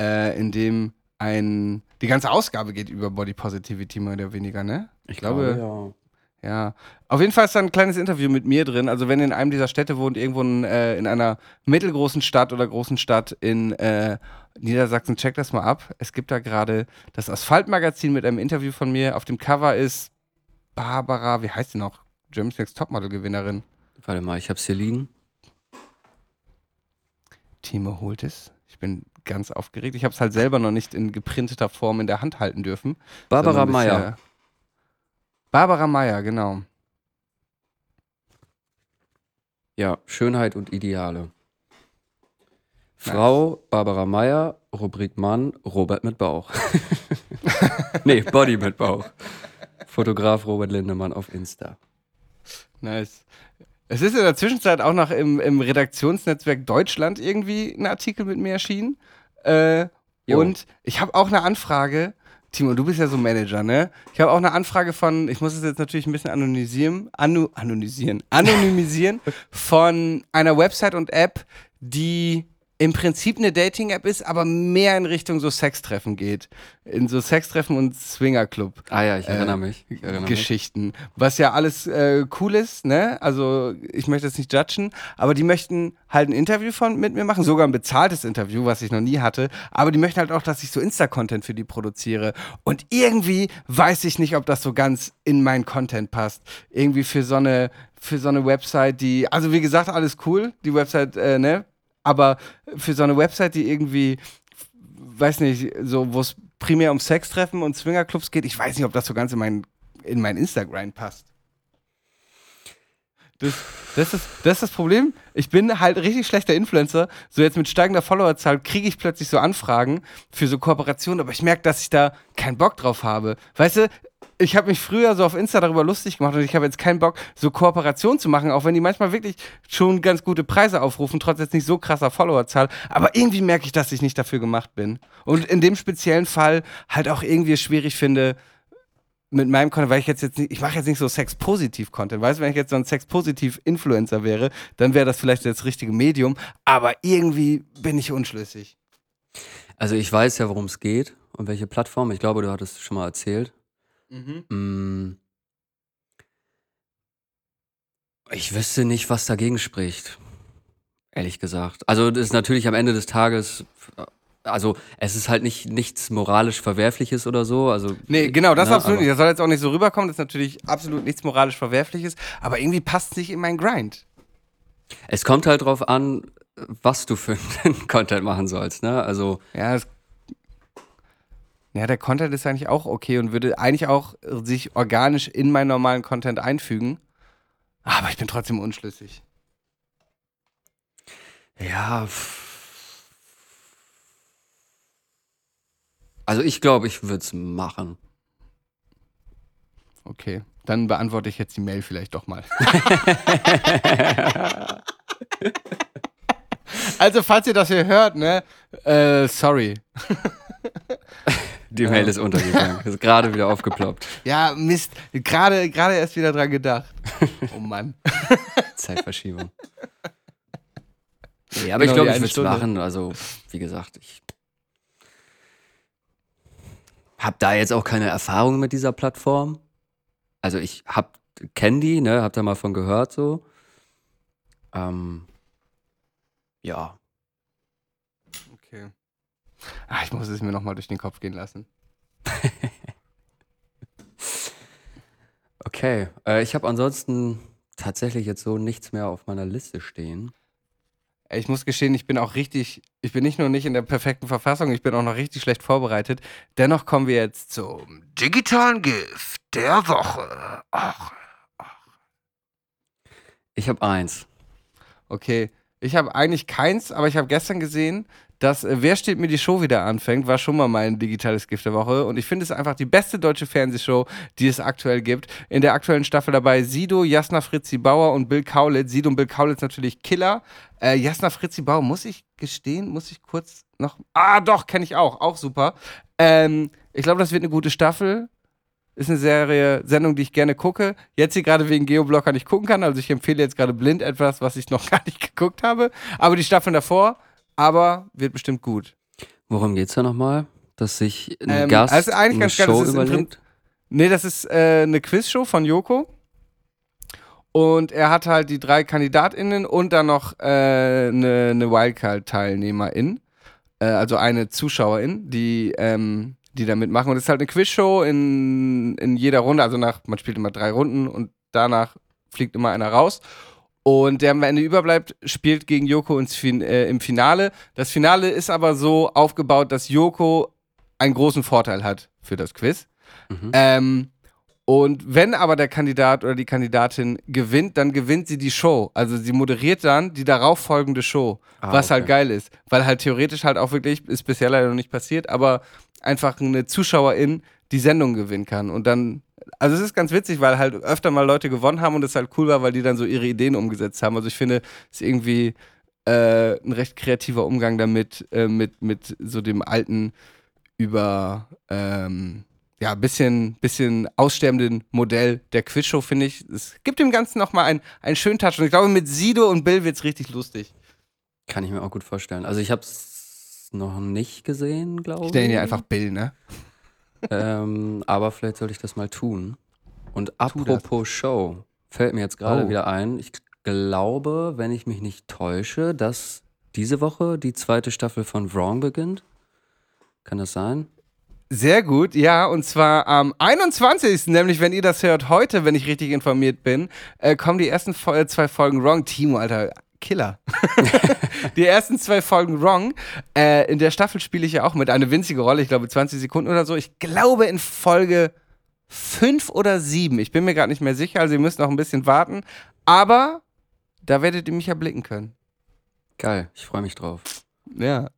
äh, in dem ein, die ganze Ausgabe geht über Body Positivity mehr oder weniger, ne? Ich glaube, glaube, Ja. Auf jeden Fall ist da ein kleines Interview mit mir drin. Also, wenn ihr in einem dieser Städte wohnt, irgendwo in, äh, in einer mittelgroßen Stadt oder großen Stadt in äh, Niedersachsen, checkt das mal ab. Es gibt da gerade das Asphaltmagazin mit einem Interview von mir. Auf dem Cover ist Barbara, wie heißt die noch? Germany's Next Topmodel-Gewinnerin. Warte mal, ich hab's hier liegen. Timo holt es. Ich bin ganz aufgeregt. Ich habe es halt selber noch nicht in geprinteter Form in der Hand halten dürfen. Barbara Meyer. Barbara Meyer, genau. Ja, Schönheit und Ideale. Frau Barbara Meyer, Rubrik Mann, Robert mit Bauch. (laughs) nee, Body mit Bauch. Fotograf Robert Lindemann auf Insta. Nice. Es ist in der Zwischenzeit auch noch im, im Redaktionsnetzwerk Deutschland irgendwie ein Artikel mit mir erschienen. Äh, und ich habe auch eine Anfrage. Timo, du bist ja so Manager, ne? Ich habe auch eine Anfrage von, ich muss es jetzt natürlich ein bisschen anonymisieren, anu, anonymisieren, anonymisieren (laughs) von einer Website und App, die im Prinzip eine Dating-App ist, aber mehr in Richtung so Sextreffen geht. In so Sextreffen und Swingerclub. Ah ja, ich erinnere mich. Ich erinnere mich. Geschichten. Was ja alles äh, cool ist, ne? Also ich möchte es nicht judgen, aber die möchten halt ein Interview von, mit mir machen, sogar ein bezahltes Interview, was ich noch nie hatte. Aber die möchten halt auch, dass ich so Insta-Content für die produziere. Und irgendwie weiß ich nicht, ob das so ganz in meinen Content passt. Irgendwie für so eine, für so eine Website, die, also wie gesagt, alles cool, die Website, äh, ne? Aber für so eine Website, die irgendwie, weiß nicht, so, wo es primär um Sextreffen und Swingerclubs geht, ich weiß nicht, ob das so ganz in mein, in mein Instagram passt. Das, das, ist, das ist das Problem. Ich bin halt richtig schlechter Influencer. So jetzt mit steigender Followerzahl kriege ich plötzlich so Anfragen für so Kooperationen, aber ich merke, dass ich da keinen Bock drauf habe. Weißt du, ich habe mich früher so auf Insta darüber lustig gemacht und ich habe jetzt keinen Bock, so Kooperationen zu machen, auch wenn die manchmal wirklich schon ganz gute Preise aufrufen, trotz jetzt nicht so krasser Followerzahl. Aber irgendwie merke ich, dass ich nicht dafür gemacht bin. Und in dem speziellen Fall halt auch irgendwie schwierig finde, mit meinem Content, weil ich jetzt, jetzt nicht, ich mache jetzt nicht so Sex-Positiv-Content. Weißt du, wenn ich jetzt so ein Sex-Positiv-Influencer wäre, dann wäre das vielleicht das richtige Medium, aber irgendwie bin ich unschlüssig. Also ich weiß ja, worum es geht und welche Plattform. Ich glaube, du hattest es schon mal erzählt. Mm. Ich wüsste nicht, was dagegen spricht. Ehrlich gesagt. Also das ist natürlich am Ende des Tages, also es ist halt nicht nichts moralisch Verwerfliches oder so. Also Nee, genau, das ne, absolut nicht. Das soll jetzt auch nicht so rüberkommen, das ist natürlich absolut nichts moralisch Verwerfliches, aber irgendwie passt es nicht in meinen Grind. Es kommt halt drauf an, was du für einen (laughs) Content machen sollst. Ne? Also Ja, das, ja, der Content ist eigentlich auch okay und würde eigentlich auch sich organisch in meinen normalen Content einfügen. Aber ich bin trotzdem unschlüssig. ja. Also ich glaube, ich würde es machen. Okay, dann beantworte ich jetzt die Mail vielleicht doch mal. (laughs) also, falls ihr das hier hört, ne, äh, sorry. Die Mail ist untergegangen. Ist gerade wieder aufgeploppt. Ja, Mist, gerade gerade erst wieder dran gedacht. (laughs) Oh Mann. (laughs) Zeitverschiebung. Nee, aber ich Genau, die glaube, ich würde es machen. Also, wie gesagt, ich habe da jetzt auch keine Erfahrung mit dieser Plattform. Also ich hab, kenn die, ne, hab da mal von gehört so. Ähm, ja. Ah, ich muss es mir nochmal durch den Kopf gehen lassen. (laughs) Okay. Äh, ich habe ansonsten tatsächlich jetzt so nichts mehr auf meiner Liste stehen. Ich muss gestehen, ich bin auch richtig, ich bin nicht nur nicht in der perfekten Verfassung, ich bin auch noch richtig schlecht vorbereitet. Dennoch kommen wir jetzt zum digitalen Gift der Woche. Ach, Ich habe eins. okay. Ich habe eigentlich keins, aber ich habe gestern gesehen, dass äh, Wer steht mir die Show wieder anfängt, war schon mal mein digitales Gift der Woche. Und ich finde es einfach die beste deutsche Fernsehshow, die es aktuell gibt. In der aktuellen Staffel dabei Sido, Jasna Fritzi Bauer und Bill Kaulitz. Sido und Bill Kaulitz natürlich Killer. Äh, Jasna Fritzi Bauer, muss ich gestehen, muss ich kurz noch. Ah, doch, kenne ich auch. Auch super. Ähm, ich glaube, das wird eine gute Staffel. Ist eine Serie, Sendung, die ich gerne gucke. Jetzt hier gerade wegen Geoblocker nicht gucken kann. Also ich empfehle jetzt gerade blind etwas, was ich noch (laughs) gar nicht geguckt habe. Aber die Staffeln davor, aber wird bestimmt gut. Worum geht's da nochmal? Dass sich ein Ähm, Gast also eigentlich eine ganz geil, Show das ist im überlegt? Nee, das ist äh, eine Quizshow von Joko. Und er hat halt die drei KandidatInnen und dann noch äh, eine, eine Wildcard-Teilnehmerin, äh, also eine Zuschauerin, die, ähm, die da mitmachen. Und es ist halt eine Quizshow in, in jeder Runde, also nach, man spielt immer drei Runden und danach fliegt immer einer raus. Und der am Ende überbleibt, spielt gegen Joko ins fin äh, im Finale. Das Finale ist aber so aufgebaut, dass Joko einen großen Vorteil hat für das Quiz. Mhm. Ähm, und wenn aber der Kandidat oder die Kandidatin gewinnt, dann gewinnt sie die Show. Also sie moderiert dann die darauffolgende Show, Ah, was halt okay. geil ist. Weil halt theoretisch halt auch wirklich, ist bisher leider noch nicht passiert, aber einfach eine Zuschauerin die Sendung gewinnen kann. Und dann, also es ist ganz witzig, weil halt öfter mal Leute gewonnen haben und es halt cool war, weil die dann so ihre Ideen umgesetzt haben. Also ich finde, es ist irgendwie äh, ein recht kreativer Umgang damit, äh, mit, mit so dem alten über ähm, ja, bisschen, bisschen aussterbenden Modell der Quizshow, finde ich. Es gibt dem Ganzen nochmal einen, einen schönen Touch. Und ich glaube, mit Sido und Bill wird es richtig lustig. Kann ich mir auch gut vorstellen. Also ich habe es noch nicht gesehen, glaube Ich ich. nenne ihn einfach Bill, ne? Ähm, aber vielleicht sollte ich das mal tun. Und apropos Show, fällt mir jetzt gerade Oh. wieder ein. Ich glaube, wenn ich mich nicht täusche, dass diese Woche die zweite Staffel von Wrong beginnt. Kann das sein? Sehr gut, ja, und zwar am 21., nämlich wenn ihr das hört, heute, wenn ich richtig informiert bin, äh, kommen die ersten äh, zwei Folgen Wrong. Timo, Alter, Killer. (laughs) die ersten zwei Folgen Wrong. Äh, in der Staffel spiele ich ja auch mit, eine winzige Rolle, ich glaube 20 Sekunden oder so. Ich glaube in Folge 5 oder 7. Ich bin mir gerade nicht mehr sicher, also ihr müsst noch ein bisschen warten. Aber da werdet ihr mich erblicken können. Geil, ich freue mich drauf. Ja.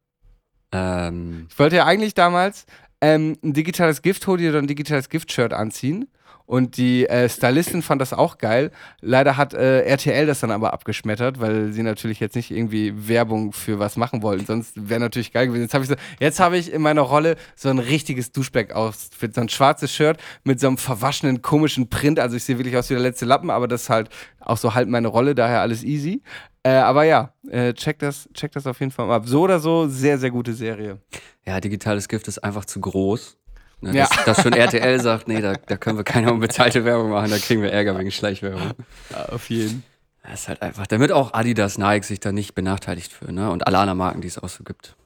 Ähm, Ich wollte ja eigentlich damals ähm, ein digitales Gift-Hoodie oder ein digitales Gift-Shirt anziehen. Und die äh, Stylistin fand das auch geil. Leider hat äh, RTL das dann aber abgeschmettert, weil sie natürlich jetzt nicht irgendwie Werbung für was machen wollten. Sonst wäre natürlich geil gewesen. Jetzt habe ich, so, hab ich in meiner Rolle so ein richtiges Duschback-Outfit. So ein schwarzes Shirt mit so einem verwaschenen, komischen Print. Also ich sehe wirklich aus wie der letzte Lappen, aber das ist halt auch so halt meine Rolle, daher alles easy. Äh, aber ja, äh, check, das, check das auf jeden Fall mal ab. So oder so, sehr, sehr gute Serie. ja, digitales Gift ist einfach zu groß. Ne, Ja. dass, dass schon RTL sagt, nee, da, da können wir keine unbezahlte Werbung machen, da kriegen wir Ärger wegen Schleichwerbung. Ja, auf jeden. Das ist halt einfach, damit auch Adidas, Nike sich da nicht benachteiligt fühlen, ne? Und alle anderen Marken, die es auch so gibt.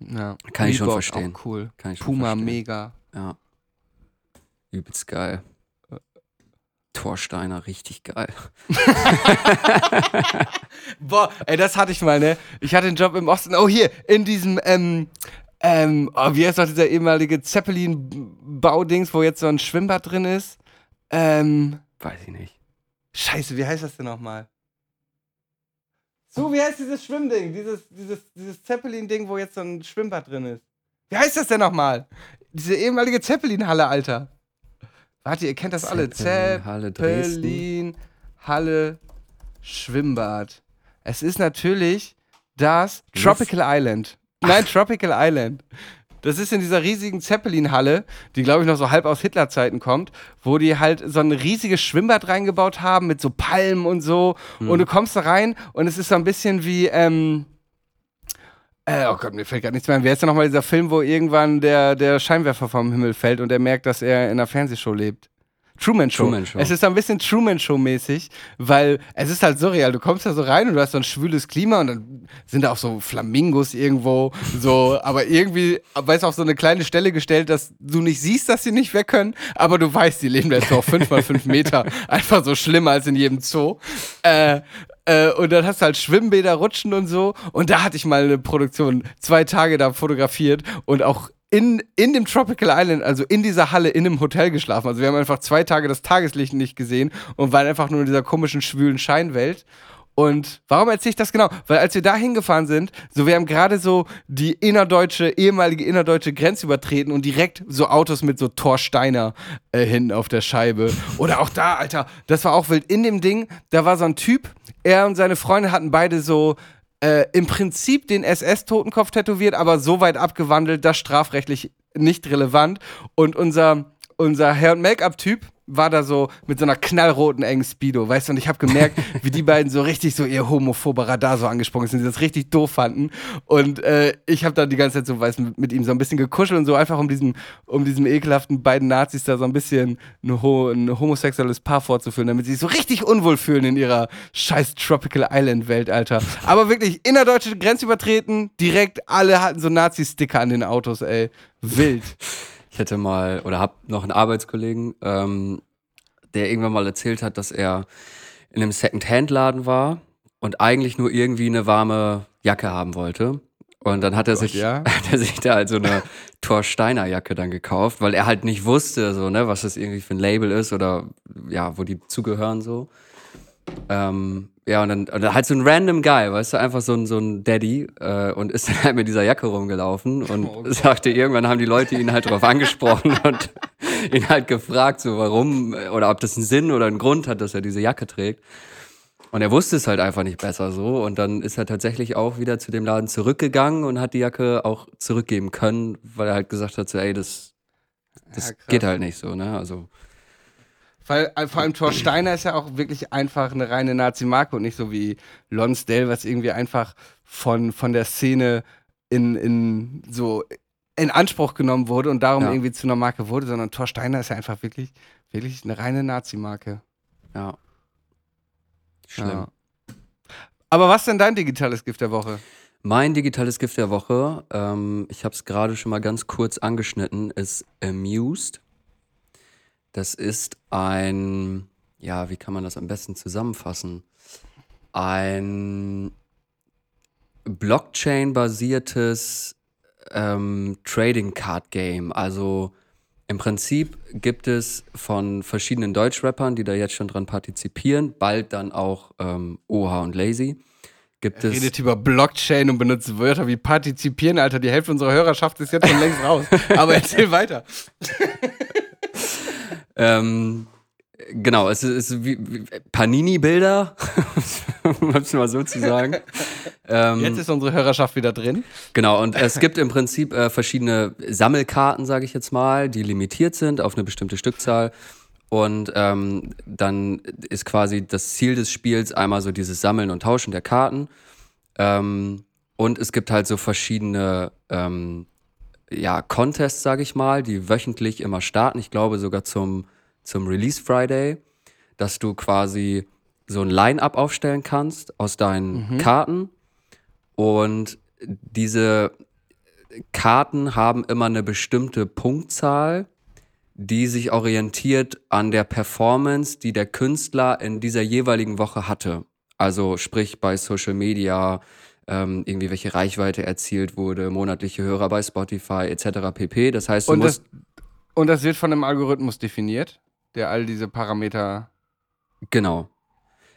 Ja. Kann ich schon Reebok, verstehen. Auch cool. Kann ich Puma, verstehen. mega. Ja. Übelst geil. Torsteiner, richtig geil. (laughs) Boah, ey, das hatte ich mal, ne? Ich hatte einen Job im Osten. Oh, hier, in diesem, ähm, ähm, oh, wie heißt doch dieser ehemalige Zeppelin-Baudings, wo jetzt so ein Schwimmbad drin ist? Ähm, Weiß ich nicht. scheiße, wie heißt das denn nochmal? So, wie heißt dieses Schwimmding? Dieses, dieses, dieses Zeppelin-Ding, wo jetzt so ein Schwimmbad drin ist. Wie heißt das denn nochmal? Diese ehemalige Zeppelin-Halle, Alter. Warte, ihr kennt das alle. Zeppelin. Zeppelin, Halle, Schwimmbad. Es ist natürlich das Tropical Island. Nein, Tropical Island. Das ist in dieser riesigen Zeppelin-Halle, die glaube ich noch so halb aus Hitlerzeiten kommt, wo die halt so ein riesiges Schwimmbad reingebaut haben mit so Palmen und so. Und du kommst da rein und es ist so ein bisschen wie, ähm, äh, oh Gott, mir fällt gerade nichts mehr ein. Wer ist denn nochmal dieser Film, wo irgendwann der, der Scheinwerfer vom Himmel fällt und er merkt, dass er in einer Fernsehshow lebt? Truman Show. Truman Show. Es ist so ein bisschen Truman Show mäßig, weil es ist halt surreal. Du kommst da so rein und du hast so ein schwüles Klima und dann sind da auch so Flamingos irgendwo, so, aber irgendwie, aber ist auf so eine kleine Stelle gestellt, dass du nicht siehst, dass sie nicht weg können, aber du weißt, die leben da jetzt so auf 5 mal 5 (laughs) Meter. Einfach so schlimmer als in jedem Zoo. Äh, äh, und dann hast du halt Schwimmbäder, Rutschen und so. Und da hatte ich mal eine Produktion, zwei Tage da fotografiert und auch in, in dem Tropical Island, also in dieser Halle, in einem Hotel geschlafen. Also wir haben einfach zwei Tage das Tageslicht nicht gesehen und waren einfach nur in dieser komischen, schwülen Scheinwelt. Und warum erzähle ich das genau? Weil als wir da hingefahren sind, so wir haben gerade so die innerdeutsche, ehemalige innerdeutsche Grenze übertreten und direkt so Autos mit so Torsteiner äh, hinten auf der Scheibe. Oder auch da, Alter, das war auch wild. In dem Ding, da war so ein Typ, er und seine Freunde hatten beide so äh, im Prinzip den SS-Totenkopf tätowiert, aber so weit abgewandelt, das strafrechtlich nicht relevant. Und unser, unser Hair- und Make-up-Typ, war da so mit so einer knallroten engen Speedo, weißt du, und ich habe gemerkt, (laughs) wie die beiden so richtig so ihr homophober Radar so angesprungen sind, die das richtig doof fanden. Und äh, ich habe dann die ganze Zeit so, weißt mit, mit ihm so ein bisschen gekuschelt und so einfach um diesen, um diesem ekelhaften beiden Nazis da so ein bisschen ein, ho ein homosexuelles Paar vorzuführen, damit sie sich so richtig unwohl fühlen in ihrer scheiß Tropical Island Welt, Alter. Aber wirklich innerdeutsche Grenze übertreten, direkt alle hatten so Nazi-Sticker an den Autos, ey. Wild. (laughs) Ich hätte mal oder hab noch einen Arbeitskollegen, ähm, der irgendwann mal erzählt hat, dass er in einem Second-Hand-Laden war und eigentlich nur irgendwie eine warme Jacke haben wollte. Und dann hat er, Gott, sich, ja? (laughs) hat er sich da halt so eine (laughs) Thor Steiner Jacke dann gekauft, weil er halt nicht wusste, so, ne, was das irgendwie für ein Label ist oder ja, wo die zugehören so. Ähm, ja, und dann, und dann halt so ein random Guy, weißt du, einfach so ein, so ein Daddy äh, und ist dann halt mit dieser Jacke rumgelaufen und Oh sagte, irgendwann haben die Leute ihn halt drauf angesprochen (laughs) und ihn halt gefragt, so warum äh, oder ob das einen Sinn oder einen Grund hat, dass er diese Jacke trägt. Und er wusste es halt einfach nicht besser so. Und dann ist er tatsächlich auch wieder zu dem Laden zurückgegangen und hat die Jacke auch zurückgeben können, weil er halt gesagt hat, so, ey, das, das Ja, geht halt nicht so, ne? Also, Weil, äh, vor allem Thor Steiner ist ja auch wirklich einfach eine reine Nazi-Marke und nicht so wie Lonsdale, was irgendwie einfach von, von der Szene in, in so in Anspruch genommen wurde und darum Ja. irgendwie zu einer Marke wurde, sondern Thor Steiner ist ja einfach wirklich, wirklich eine reine Nazi-Marke. ja. Schlimm. Ja. Aber was denn dein digitales Gift der Woche? Mein digitales Gift der Woche, ähm, ich habe es gerade schon mal ganz kurz angeschnitten, ist Amused. Das ist ein, ja, wie kann man das am besten zusammenfassen? Ein Blockchain-basiertes ähm, Trading Card Game. Also im Prinzip gibt es von verschiedenen Deutschrappern, die da jetzt schon dran partizipieren, bald dann auch ähm, Oha und Lazy. Gibt es Redet über Blockchain und benutzt Wörter wie partizipieren, Alter. Die Hälfte unserer Hörerschaft ist jetzt schon längst raus. (laughs) Aber erzähl weiter. (laughs) Ähm, genau, es ist, ist Panini-Bilder, (laughs) um es mal so zu sagen. Ähm, Jetzt ist unsere Hörerschaft wieder drin. genau, und es gibt im Prinzip äh, verschiedene Sammelkarten, sage ich jetzt mal, die limitiert sind auf eine bestimmte Stückzahl. Und ähm, dann ist quasi das Ziel des Spiels einmal so dieses Sammeln und Tauschen der Karten. Ähm, und es gibt halt so verschiedene ähm, ja, Contests, sage ich mal, die wöchentlich immer starten. Ich glaube sogar zum, zum Release Friday, dass du quasi so ein Line-up aufstellen kannst aus deinen Karten. Und diese Karten haben immer eine bestimmte Punktzahl, die sich orientiert an der Performance, die der Künstler in dieser jeweiligen Woche hatte. Also sprich bei Social Media, ähm, irgendwie welche Reichweite erzielt wurde, monatliche Hörer bei Spotify etc. pp. Das heißt, du Und das, musst und das wird von einem Algorithmus definiert, der all diese Parameter. genau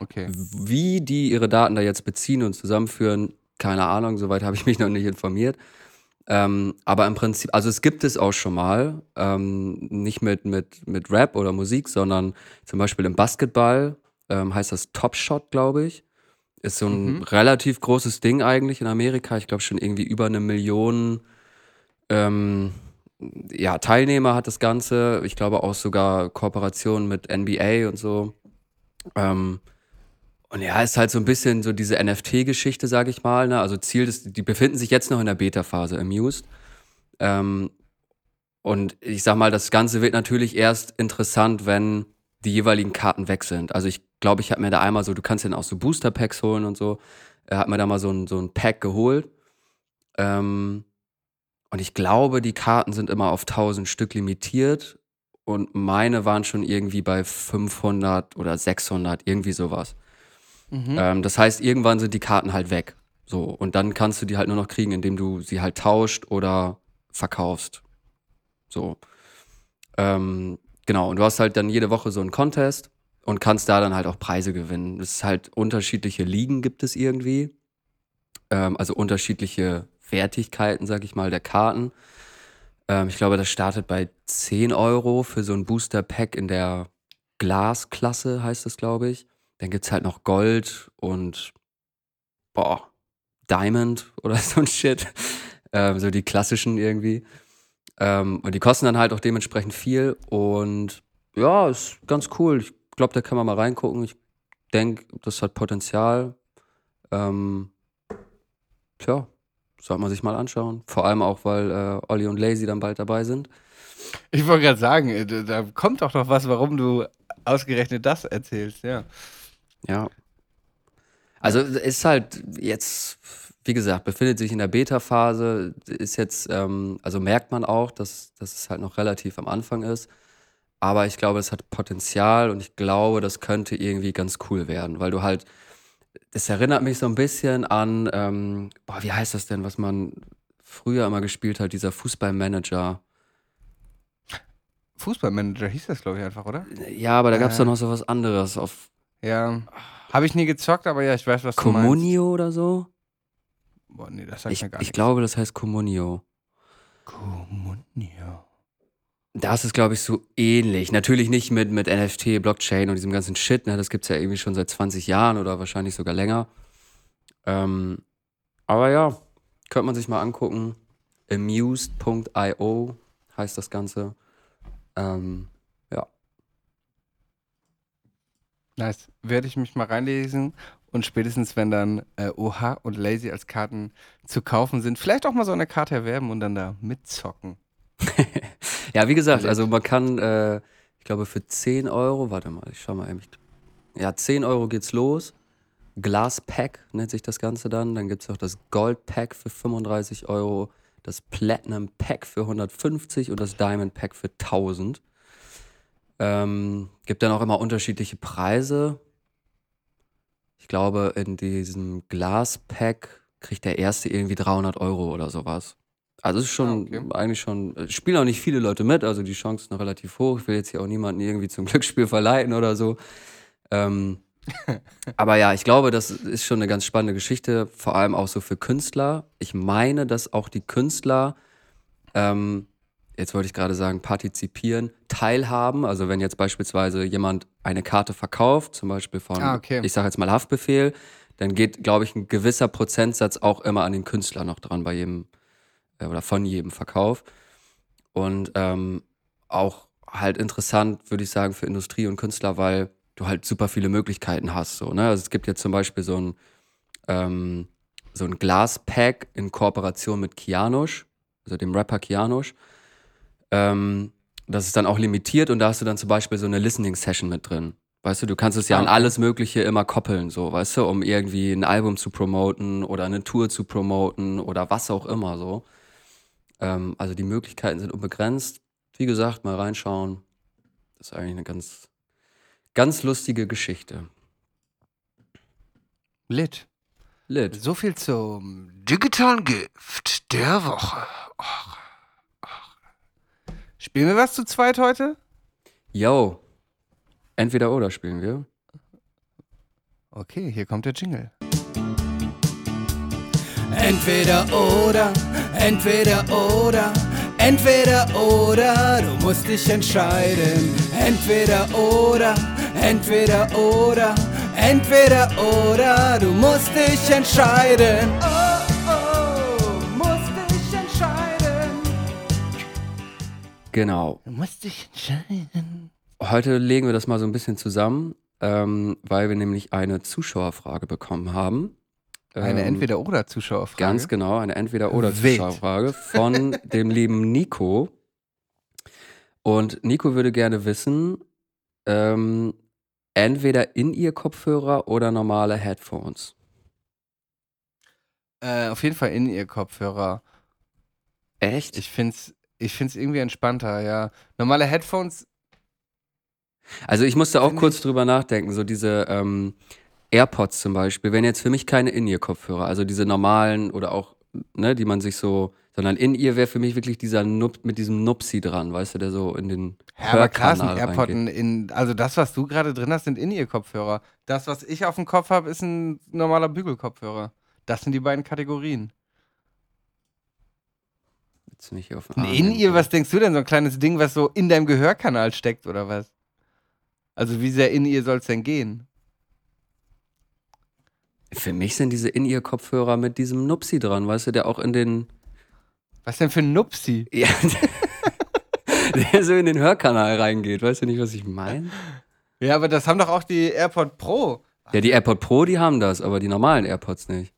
Okay. Wie die ihre Daten da jetzt beziehen und zusammenführen, keine Ahnung, soweit habe ich mich noch nicht informiert. Ähm, aber im Prinzip, also es gibt es auch schon mal, ähm, nicht mit, mit, mit Rap oder Musik, sondern zum Beispiel im Basketball ähm, heißt das Top Shot, glaube ich. Ist so ein Mhm. relativ großes Ding eigentlich in Amerika. Ich glaube schon irgendwie über eine Million ähm, ja, Teilnehmer hat das Ganze. Ich glaube auch sogar Kooperationen mit NBA und so. Ähm, und ja, ist halt so ein bisschen so diese NFT-Geschichte, sage ich mal. Ne? Also Ziel ist, die befinden sich jetzt noch in der Beta-Phase, Amused. Ähm, und ich sag mal, das Ganze wird natürlich erst interessant, wenn die jeweiligen Karten weg sind. Also ich glaube, ich habe mir da einmal so, du kannst dann auch so Booster-Packs holen und so. Er hat mir da mal so ein, so ein Pack geholt. Ähm, und ich glaube, die Karten sind immer auf 1000 Stück limitiert. Und meine waren schon irgendwie bei 500 oder 600, irgendwie sowas. Mhm. Ähm, das heißt, irgendwann sind die Karten halt weg. So, und dann kannst du die halt nur noch kriegen, indem du sie halt tauscht oder verkaufst. So. Ähm, genau, und du hast halt dann jede Woche so einen Contest und kannst da dann halt auch Preise gewinnen. Es ist halt unterschiedliche Ligen gibt es irgendwie. Ähm, also unterschiedliche Wertigkeiten, sag ich mal, der Karten. Ähm, ich glaube, das startet bei 10 Euro für so ein Booster-Pack in der Glasklasse, heißt es, glaube ich. Dann gibt es halt noch Gold und boah, Diamond oder (laughs) so ein Shit. Ähm, so die klassischen irgendwie. Ähm, und die kosten dann halt auch dementsprechend viel. Und Ja, ist ganz cool. Ich glaube, da kann man mal reingucken. Ich denke, das hat Potenzial. Ähm, tja, sollte man sich mal anschauen. Vor allem auch, weil äh, Olli und Lazy dann bald dabei sind. Ich wollte gerade sagen, äh, da da kommt doch noch was, warum du ausgerechnet das erzählst, ja. Ja. Also ist halt jetzt, wie gesagt, befindet sich in der Beta-Phase, ist jetzt, ähm, also merkt man auch, dass, dass es halt noch relativ am Anfang ist. Aber ich glaube, es hat Potenzial und ich glaube, das könnte irgendwie ganz cool werden, weil du halt, das erinnert mich so ein bisschen an, ähm, boah, wie heißt das denn, was man früher immer gespielt hat, dieser Fußballmanager. Fußballmanager hieß das, glaube ich, einfach, oder? Ja, aber da gab es Äh. doch noch so was anderes auf Ja. Habe ich nie gezockt, aber ja, ich weiß, was du meinst. Communio oder so. Boah, nee, das sagt Ich, mir gar ich nichts. glaube, das heißt Communio. Communio. Das ist, glaube ich, so ähnlich. Natürlich nicht mit, mit NFT, Blockchain und diesem ganzen Shit. Ne? Das gibt es ja irgendwie schon seit 20 Jahren oder wahrscheinlich sogar länger. Ähm, aber ja, könnte man sich mal angucken. Amused.io heißt das Ganze. Ähm, ja. Nice. Werde ich mich mal reinlesen und spätestens, wenn dann äh, OH und Lazy als Karten zu kaufen sind, vielleicht auch mal so eine Karte erwerben und dann da mitzocken. (laughs) Ja, wie gesagt, also man kann, äh, ich glaube, für 10 Euro, warte mal, ich schau mal eben. Ja, 10 Euro geht's los. Glass Pack nennt sich das Ganze dann. Dann gibt es auch das Gold Pack für 35 Euro, das Platinum Pack für 150 und das Diamond Pack für 1000. Ähm, gibt dann auch immer unterschiedliche Preise. Ich glaube, in diesem Glas Pack kriegt der erste irgendwie 300 Euro oder sowas. Also es ist schon Ah, okay. eigentlich schon, es spielen auch nicht viele Leute mit, also die Chance ist noch relativ hoch. Ich will jetzt hier auch niemanden irgendwie zum (laughs) Glücksspiel verleiten oder so. Ähm, (laughs) aber ja, ich glaube, das ist schon eine ganz spannende Geschichte, vor allem auch so für Künstler. Ich meine, dass auch die Künstler, ähm, jetzt wollte ich gerade sagen, partizipieren, teilhaben. Also wenn jetzt beispielsweise jemand eine Karte verkauft, zum Beispiel von, Ah, okay. ich sage jetzt mal Haftbefehl, dann geht, glaube ich, ein gewisser Prozentsatz auch immer an den Künstler noch dran bei jedem äh, oder von jedem Verkauf. Und ähm, auch halt interessant, würde ich sagen, für Industrie und Künstler, weil du halt super viele Möglichkeiten hast. So, ne? Also es gibt jetzt zum Beispiel so ein, ähm, so ein Glaspack in Kooperation mit Kianosch, also dem Rapper Kianosch. Ähm, das ist dann auch limitiert und da hast du dann zum Beispiel so eine Listening-Session mit drin. Weißt du, du kannst es ja Ah, an okay. alles Mögliche immer koppeln, so, weißt du, um irgendwie ein Album zu promoten oder eine Tour zu promoten oder was auch immer so. Ähm, also die Möglichkeiten sind unbegrenzt. Wie gesagt, mal reinschauen. Das ist eigentlich eine ganz, ganz lustige Geschichte. Lit. Lit. So viel zum digitalen Gift der Woche. Och, och. Spielen wir was zu zweit heute? Yo. Entweder oder spielen wir. Okay, hier kommt der Jingle. Entweder oder, entweder oder, entweder oder, du musst dich entscheiden. Entweder oder, entweder oder, entweder oder, du musst dich entscheiden. Oh, Genau. Du musst dich entscheiden. Heute legen wir das mal so ein bisschen zusammen, ähm, weil wir nämlich eine Zuschauerfrage bekommen haben. Eine Ähm, Entweder-Oder-Zuschauerfrage. Ganz genau, eine. Entweder-Oder-Zuschauerfrage von (laughs) dem lieben Nico. Und Nico würde gerne wissen, ähm, entweder in ihr Kopfhörer oder normale Headphones. Äh, auf jeden Fall in ihr Kopfhörer. Echt? Ich find's, ich find's irgendwie entspannter, ja. Normale Headphones, Also ich musste auch kurz drüber nachdenken, so diese ähm, AirPods zum Beispiel, wenn jetzt für mich keine In-Ear-Kopfhörer, also diese normalen oder auch, ne, die man sich so, sondern In-Ear wäre für mich wirklich dieser Nup mit diesem Nupsi dran, weißt du, der so in den ja, aber krass, ein Hörkanal AirPod reingeht. in, also das, was du gerade drin hast, sind in ihr Kopfhörer. Das, was ich auf dem Kopf habe, ist ein normaler Bügelkopfhörer. Das sind die beiden Kategorien. Jetzt nicht auf den Arm in ihr, was denkst du denn? So ein kleines Ding, was so in deinem Gehörkanal steckt oder was? Also wie sehr in ihr soll es denn gehen? Für mich sind diese In-Ear-Kopfhörer mit diesem Nupsi dran, weißt du, der auch in den. Was denn für ein Nupsi? Ja, (laughs) der so in den Hörkanal reingeht. Weißt du nicht, was ich meine? Ja, aber das haben doch auch die AirPod Pro. Ja, die AirPod Pro, die haben das, aber die normalen AirPods nicht.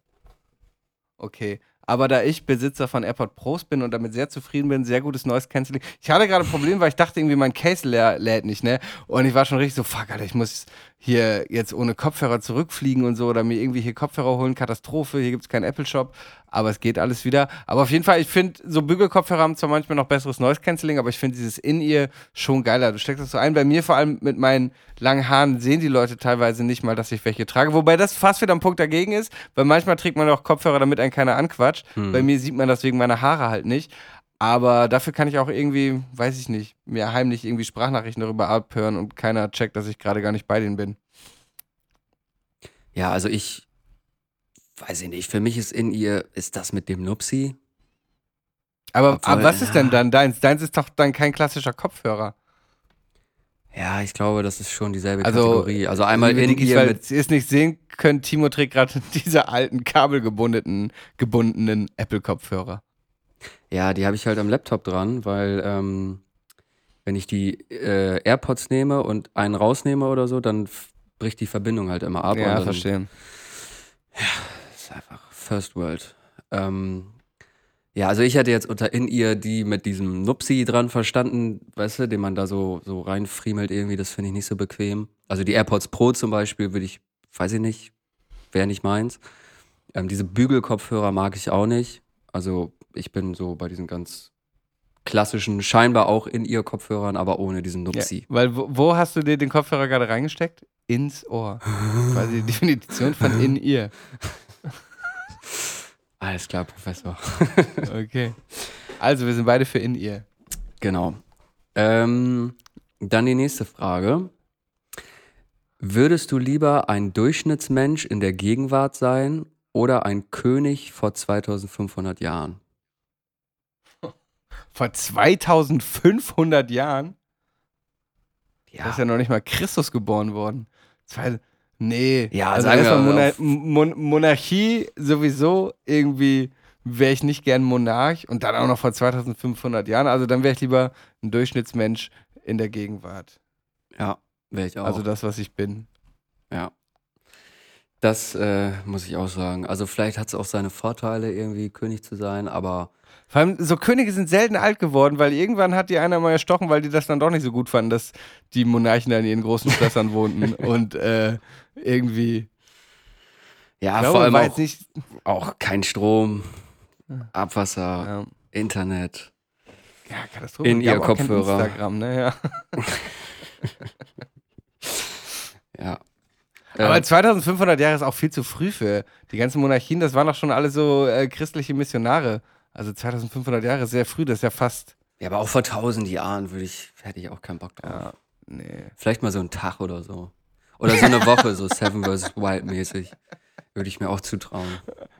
Okay. Aber da ich Besitzer von AirPod Pros bin und damit sehr zufrieden bin, sehr gutes Noise Cancelling. Ich hatte gerade ein Problem, weil ich dachte irgendwie, mein Case lä lädt nicht, ne? Und ich war schon richtig so, fuck, Alter, ich muss hier jetzt ohne Kopfhörer zurückfliegen und so oder mir irgendwie hier Kopfhörer holen. Katastrophe, hier gibt es keinen Apple Shop. Aber es geht alles wieder. Aber auf jeden Fall, ich finde, so Bügelkopfhörer haben zwar manchmal noch besseres Noise Cancelling, aber ich finde dieses In-Ear schon geiler. Du steckst das so ein. Bei mir vor allem mit meinen langen Haaren sehen die Leute teilweise nicht mal, dass ich welche trage. Wobei das fast wieder ein Punkt dagegen ist, weil manchmal trägt man auch Kopfhörer, damit einen keiner anquatscht. Bei mir sieht man das wegen meiner Haare halt nicht. Aber dafür kann ich auch irgendwie, weiß ich nicht, mir heimlich irgendwie Sprachnachrichten darüber abhören und keiner checkt, dass ich gerade gar nicht bei denen bin. Ja, also ich weiß ich nicht. Für mich ist in ihr, ist das mit dem Nupsi. Aber, Obwohl, aber was ist denn ja. dann deins? Deins ist doch dann kein klassischer Kopfhörer. Ja, ich glaube, das ist schon dieselbe Also, Kategorie. Also einmal Liebe in ihr weil mit. ihr es nicht sehen könnt, Timo trägt gerade (laughs) diese alten kabelgebundenen gebundenen Apple-Kopfhörer. Ja, die habe ich halt am Laptop dran, weil ähm, wenn ich die äh, AirPods nehme und einen rausnehme oder so, dann bricht die Verbindung halt immer ab. Ja, verstehen. ist einfach First World. Ähm, ja, also ich hätte jetzt unter in ihr die mit diesem Nupsi dran verstanden, weißt du, den man da so, so reinfriemelt irgendwie, das finde ich nicht so bequem. Also die AirPods Pro zum Beispiel würde ich, weiß ich nicht, wäre nicht meins. Ähm, diese Bügelkopfhörer mag ich auch nicht. Also ich bin so bei diesen ganz klassischen, scheinbar auch in ihr Kopfhörern, aber ohne diesen Ja, Nupsi. weil wo, wo hast du dir den Kopfhörer gerade reingesteckt? Ins Ohr. Quasi die Definition von in ihr. (laughs) Alles klar, Professor. Okay. Also, wir sind beide für in ihr. Genau. Ähm, dann die nächste Frage. Würdest du lieber ein Durchschnittsmensch in der Gegenwart sein oder ein König vor 2500 Jahren? Vor 2500 Jahren? Da ist ja Ja, noch nicht mal Christus geboren worden. Zwei, nee. Ja, also sagen wir erstmal Monar Mon Monarchie sowieso irgendwie wäre ich nicht gern Monarch und dann auch noch vor 2500 Jahren. Also dann wäre ich lieber ein Durchschnittsmensch in der Gegenwart. ja, wäre ich auch. Also das, was ich bin. ja. Das äh, muss ich auch sagen. Also vielleicht hat es auch seine Vorteile, irgendwie König zu sein, aber Vor allem, so Könige sind selten alt geworden, weil irgendwann hat die einer mal erstochen, weil die das dann doch nicht so gut fanden, dass die Monarchen da in ihren großen Schlössern (laughs) wohnten. Und äh, irgendwie, ja, glaube, vor allem auch, auch kein Strom, Abwasser, Ja, Internet. ja Katastrophe. In ihr Kopfhörer. Instagram, ne? Ja. (laughs) Ja. Aber Äh, 2500 Jahre ist auch viel zu früh für die ganzen Monarchien. Das waren doch schon alle so äh, christliche Missionare. Also 2500 Jahre ist sehr früh, das ist ja fast. ja, aber auch vor tausend Jahren würde ich, hätte ich auch keinen Bock drauf. Ja, nee. Vielleicht mal so einen Tag oder so. Oder so eine Woche, so Seven vs. Wild mäßig. Würde ich mir auch zutrauen.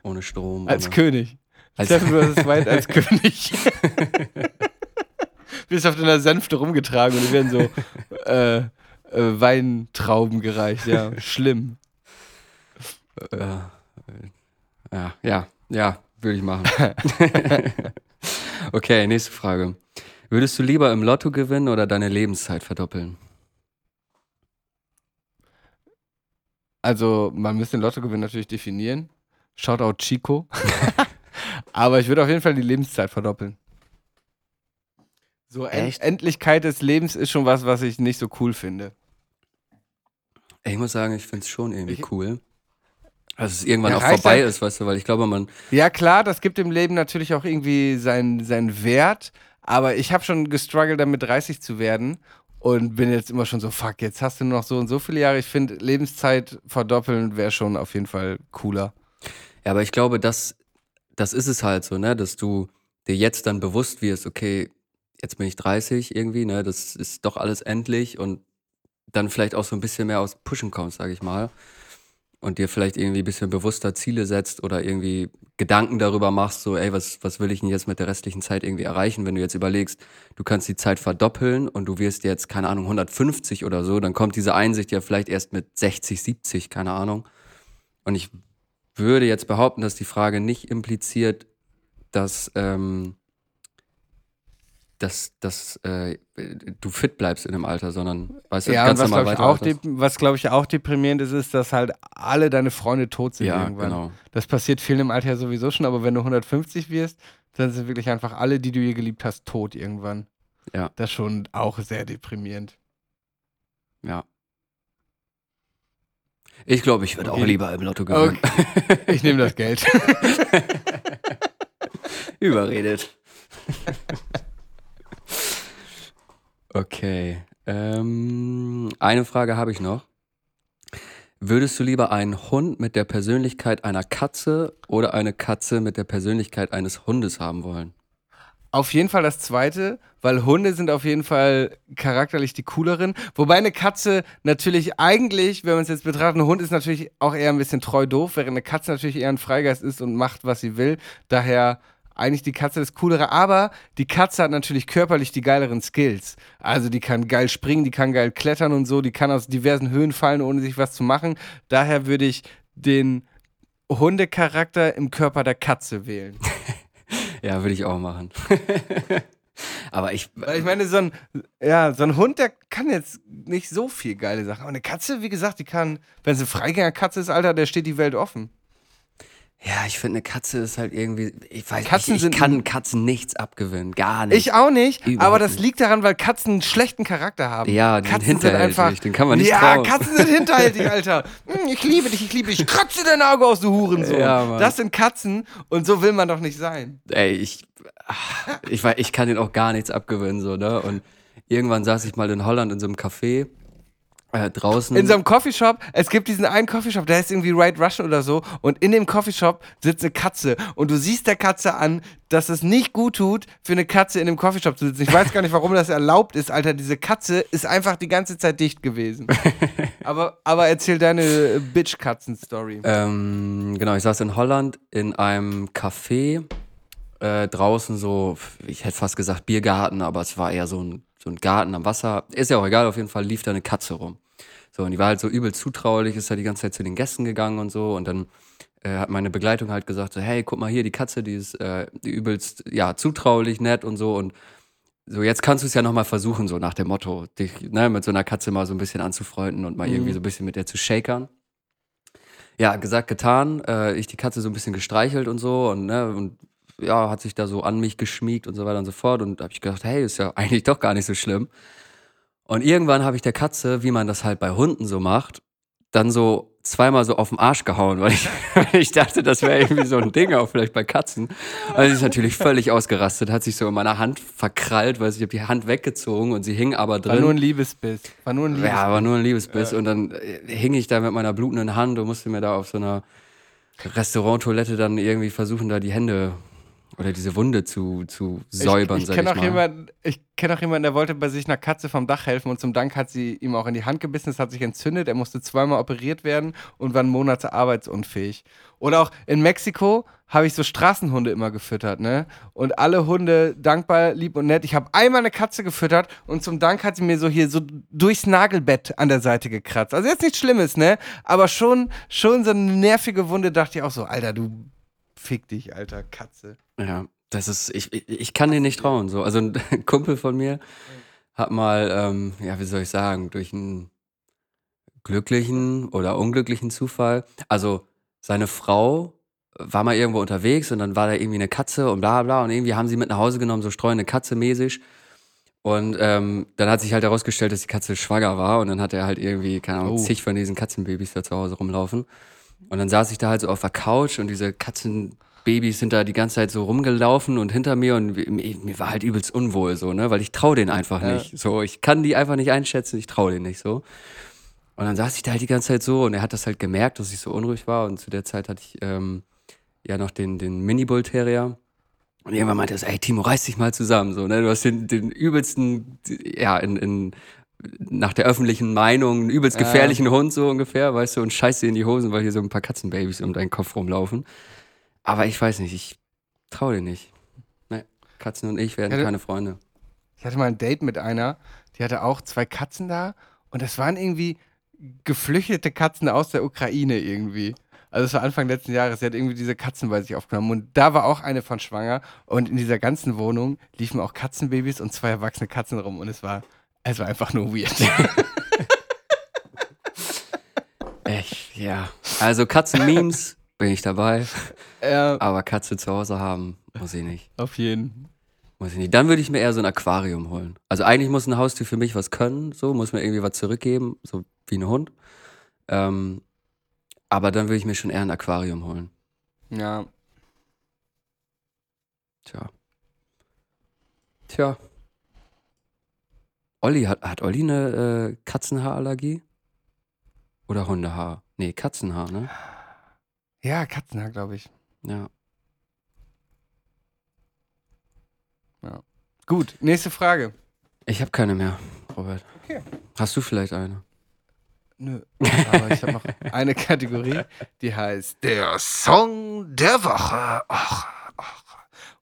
Ohne Strom. Als ohne, König. Als- Seven vs. Wild als (laughs) König. (laughs) Bist auf deiner Sänfte rumgetragen und die werden so äh, äh, Weintrauben gereicht. Ja, (laughs) schlimm. äh, ja, ja, ja, würde ich machen. (laughs) okay, nächste Frage. Würdest du lieber im Lotto gewinnen oder deine Lebenszeit verdoppeln? Also, man müsste den Lottogewinn natürlich definieren. Shoutout Chico. (laughs) Aber ich würde auf jeden Fall die Lebenszeit verdoppeln. So Echt? Endlichkeit des Lebens ist schon was, was ich nicht so cool finde. Ich muss sagen, ich finde es schon irgendwie Ich- cool. Dass es irgendwann Ja, auch vorbei halt- ist, weißt du, weil ich glaube, man. Ja, klar, das gibt dem Leben natürlich auch irgendwie seinen, seinen Wert. Aber ich habe schon gestruggelt, damit 30 zu werden. Und bin jetzt immer schon so, fuck, jetzt hast du nur noch so und so viele Jahre. Ich finde, Lebenszeit verdoppeln wäre schon auf jeden Fall cooler. Ja, aber ich glaube, das, das ist es halt so, ne, dass du dir jetzt dann bewusst wirst, okay, jetzt bin ich 30 irgendwie, ne, das ist doch alles endlich und dann vielleicht auch so ein bisschen mehr aus Pushen kommst, sage ich mal. Und dir vielleicht irgendwie ein bisschen bewusster Ziele setzt oder irgendwie Gedanken darüber machst, so, ey, was, was will ich denn jetzt mit der restlichen Zeit irgendwie erreichen? Wenn du jetzt überlegst, du kannst die Zeit verdoppeln und du wirst jetzt, keine Ahnung, 150 oder so, dann kommt diese Einsicht ja vielleicht erst mit 60, 70, keine Ahnung. Und ich würde jetzt behaupten, dass die Frage nicht impliziert, dass, ähm, dass, dass äh, du fit bleibst in dem Alter, sondern weißt du, Ja, ganz was normal glaube ich, auch was, glaub ich auch deprimierend ist, ist, dass halt alle deine Freunde tot sind Ja, irgendwann. genau. Das passiert vielen im Alter ja sowieso schon, aber wenn du 150 wirst, dann sind wirklich einfach alle, die du je geliebt hast, tot irgendwann. Ja. Das ist schon auch sehr deprimierend. Ja. Ich glaube, ich würde auch Okay. lieber im Lotto gewinnen. Ich nehme das Geld. (laughs) Überredet. (laughs) okay. Ähm, eine Frage habe ich noch. Würdest du lieber einen Hund mit der Persönlichkeit einer Katze oder eine Katze mit der Persönlichkeit eines Hundes haben wollen? Auf jeden Fall das zweite, weil Hunde sind auf jeden Fall charakterlich die cooleren. Wobei eine Katze natürlich eigentlich, wenn man es jetzt betrachtet, ein Hund ist natürlich auch eher ein bisschen treu doof, während eine Katze natürlich eher ein Freigeist ist und macht, was sie will. Daher eigentlich die Katze das coolere, aber die Katze hat natürlich körperlich die geileren Skills. Also die kann geil springen, die kann geil klettern und so, die kann aus diversen Höhen fallen, ohne sich was zu machen. Daher würde ich den Hundecharakter im Körper der Katze wählen. (laughs) Ja, würde ich auch machen. (laughs) Aber ich. Weil ich meine, so ein, ja, so ein Hund, der kann jetzt nicht so viel geile Sachen. Aber eine Katze, wie gesagt, die kann, wenn sie Freigängerkatze ist, Alter, der steht die Welt offen. Ja, ich finde, eine Katze ist halt irgendwie. Ich weiß Katzen ich sind- kann Katzen nichts abgewinnen. Gar nicht. Ich auch nicht, Überhaupt aber das nicht. liegt daran, weil Katzen einen schlechten Charakter haben. Ja, sind Katzen sind hinterhältig, einfach. den kann man nicht Ja, trauen. Katzen sind hinterhältig, Alter. (laughs) Hm, Ich liebe dich, ich liebe dich. Ich kratze dein Auge aus, du Hurensohn. Ja, Mann. das sind Katzen und so will man doch nicht sein. Ey, ich, ich, weiß, ich kann den auch gar nichts abgewinnen, so, ne? Und irgendwann saß ich mal in Holland in so einem Café äh, draußen. In so einem Coffeeshop, es gibt diesen einen Coffeeshop, der heißt irgendwie Right Russian oder so, und in dem Coffeeshop sitzt eine Katze und du siehst der Katze an, dass es nicht gut tut, für eine Katze in dem Coffeeshop zu sitzen. Ich weiß gar nicht, warum das erlaubt ist, Alter. Diese Katze ist einfach die ganze Zeit dicht gewesen. (laughs) aber, aber erzähl deine Bitch-Katzen-Story. ähm, genau, ich saß in Holland in einem Café, äh, draußen so, ich hätte fast gesagt Biergarten, aber es war eher so ein, so ein Garten am Wasser. Ist ja auch egal, auf jeden Fall lief da eine Katze rum. So, und die war halt so übel zutraulich, ist da die ganze Zeit zu den Gästen gegangen und so. Und dann äh, hat meine Begleitung halt gesagt, so, hey, guck mal hier, die Katze, die ist äh, die übelst, ja, zutraulich, nett und so. Und so, jetzt kannst du es ja nochmal versuchen, so nach dem Motto, dich ne, mit so einer Katze mal so ein bisschen anzufreunden und mal irgendwie so ein bisschen mit der zu shakern. Ja, gesagt, getan. Äh, ich die Katze so ein bisschen gestreichelt und so und, ne, und ja, hat sich da so an mich geschmiegt und so weiter und so fort. Und da habe ich gedacht, hey, ist ja (laughs) eigentlich doch gar nicht so schlimm. Und irgendwann habe ich der Katze, wie man das halt bei Hunden so macht, dann so zweimal so auf den Arsch gehauen, weil ich, (laughs) ich dachte, das wäre irgendwie so ein Ding, auch vielleicht bei Katzen. Also sie ist natürlich völlig ausgerastet, hat sich so in meiner Hand verkrallt, weil ich habe die Hand weggezogen und sie hing aber War nur ein drin. Liebesbiss. War nur ein Liebesbiss. Ja, war nur ein Liebesbiss. Und dann äh, hing ich da mit meiner blutenden Hand und musste mir da auf so einer Restauranttoilette dann irgendwie versuchen, da die Hände oder diese Wunde zu, zu säubern, ich, ich sag kenne ich auch mal. jemanden, ich kenne auch jemanden, der wollte bei sich einer Katze vom Dach helfen und zum Dank hat sie ihm auch in die Hand gebissen, es hat sich entzündet, er musste zweimal operiert werden und war Monate arbeitsunfähig. Oder auch in Mexiko habe ich so Straßenhunde immer gefüttert, ne? Und alle Hunde dankbar, lieb und nett. Ich habe einmal eine Katze gefüttert und zum Dank hat sie mir so hier so durchs Nagelbett an der Seite gekratzt. Also jetzt nichts Schlimmes, ne? Aber schon, schon so eine nervige Wunde dachte ich auch so, Alter, du fick dich, Alter, Katze. Ja, das ist, ich, ich, ich kann dir nicht trauen. So. Also (laughs) ein Kumpel von mir hat mal, ähm, ja, wie soll ich sagen, durch einen glücklichen oder unglücklichen Zufall, also seine Frau war mal irgendwo unterwegs und dann war da irgendwie eine Katze und bla bla und irgendwie haben sie mit nach Hause genommen, so streunende Katze mäßig. Und ähm, dann hat sich halt herausgestellt, dass die Katze schwanger war und dann hat er halt irgendwie, keine Ahnung, Oh. zig von diesen Katzenbabys da zu Hause rumlaufen. Und dann saß ich da halt so auf der Couch und diese Katzenbabys sind da die ganze Zeit so rumgelaufen und hinter mir und mir, war halt übelst unwohl so, ne, weil ich trau denen einfach Ja. nicht. So, ich kann die einfach nicht einschätzen, ich trau denen nicht so. Und dann saß ich da halt die ganze Zeit so und er hat das halt gemerkt, dass ich so unruhig war und zu der Zeit hatte ich ähm, ja noch den, den Mini-Bull Terrier. Und irgendwann meinte er so, ey Timo, reiß dich mal zusammen, so, ne, du hast den, den übelsten, ja, in, in, nach der öffentlichen Meinung einen übelst Ja. gefährlichen Hund so ungefähr, weißt du, und scheiß dir in die Hosen, weil hier so ein paar Katzenbabys um deinen Kopf rumlaufen. Aber ich weiß nicht, ich traue dir nicht. Ne, Katzen und ich werden Ja, du- keine Freunde. Ich hatte mal ein Date mit einer, die hatte auch zwei Katzen da und das waren irgendwie geflüchtete Katzen aus der Ukraine irgendwie. Also es war Anfang letzten Jahres, sie hat irgendwie diese Katzen bei sich aufgenommen und da war auch eine von schwanger und in dieser ganzen Wohnung liefen auch Katzenbabys und zwei erwachsene Katzen rum und es war, es war einfach nur weird. (laughs) Echt, ja. Also Katzen-Memes bin ich dabei, ja, aber Katze zu Hause haben, muss ich nicht. auf jeden. Muss ich nicht. Dann würde ich mir eher so ein Aquarium holen. Also eigentlich muss ein Haustier für mich was können, so, muss mir irgendwie was zurückgeben, so wie ein Hund. Ähm, aber dann würde ich mir schon eher ein Aquarium holen. Ja, Tja. Tja. Olli, hat, hat Olli eine äh, Katzenhaarallergie? Oder Hundehaar? Nee, Katzenhaar, ne? Ja Katzenhaar, glaube ich. Ja. Gut, nächste Frage. Ich habe keine mehr, Robert. Okay. Hast du vielleicht eine? Nö, aber ich habe noch (laughs) eine Kategorie, die heißt der Song der Woche. Ach, ach.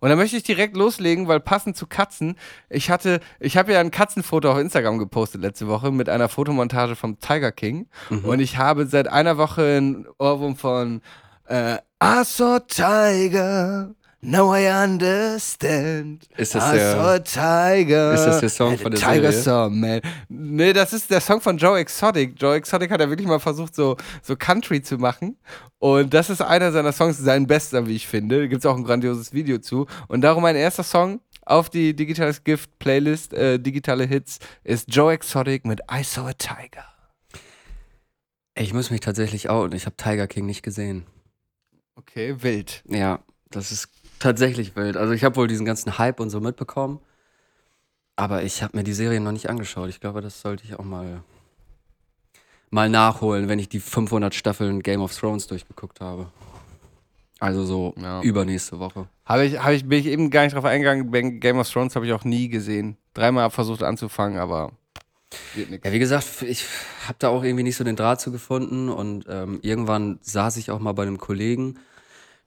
Und da möchte ich direkt loslegen, weil passend zu Katzen, ich hatte, ich habe ja ein Katzenfoto auf Instagram gepostet letzte Woche mit einer Fotomontage vom Tiger King Mhm. und ich habe seit einer Woche einen Ohrwurm von äh, I saw Tiger, now I understand. Ist das I der- saw Tiger. ist das der Song von der Tiger Serie? Song, man. Nee, das ist der Song von Joe Exotic. Joe Exotic hat ja wirklich mal versucht, so, so Country zu machen. Und das ist einer seiner Songs, sein bester, wie ich finde. Da gibt es auch ein grandioses Video zu. Und darum mein erster Song auf die Digitales Gift Playlist, äh, digitale Hits, ist Joe Exotic mit I Saw a Tiger. Ich muss mich tatsächlich outen. Ich habe Tiger King nicht gesehen. Okay, wild. Ja, das ist tatsächlich wild. Also ich habe wohl diesen ganzen Hype und so mitbekommen. Aber ich habe mir die Serie noch nicht angeschaut. Ich glaube, das sollte ich auch mal, mal nachholen, wenn ich die 500 Staffeln Game of Thrones durchgeguckt habe. Also so Ja. übernächste Woche. Habe ich, hab ich, bin ich eben gar nicht drauf eingegangen. Bei Game of Thrones habe ich auch nie gesehen. Dreimal versucht anzufangen, aber. Ja, wie gesagt, ich habe da auch irgendwie nicht so den Draht zu gefunden und ähm, irgendwann saß ich auch mal bei einem Kollegen.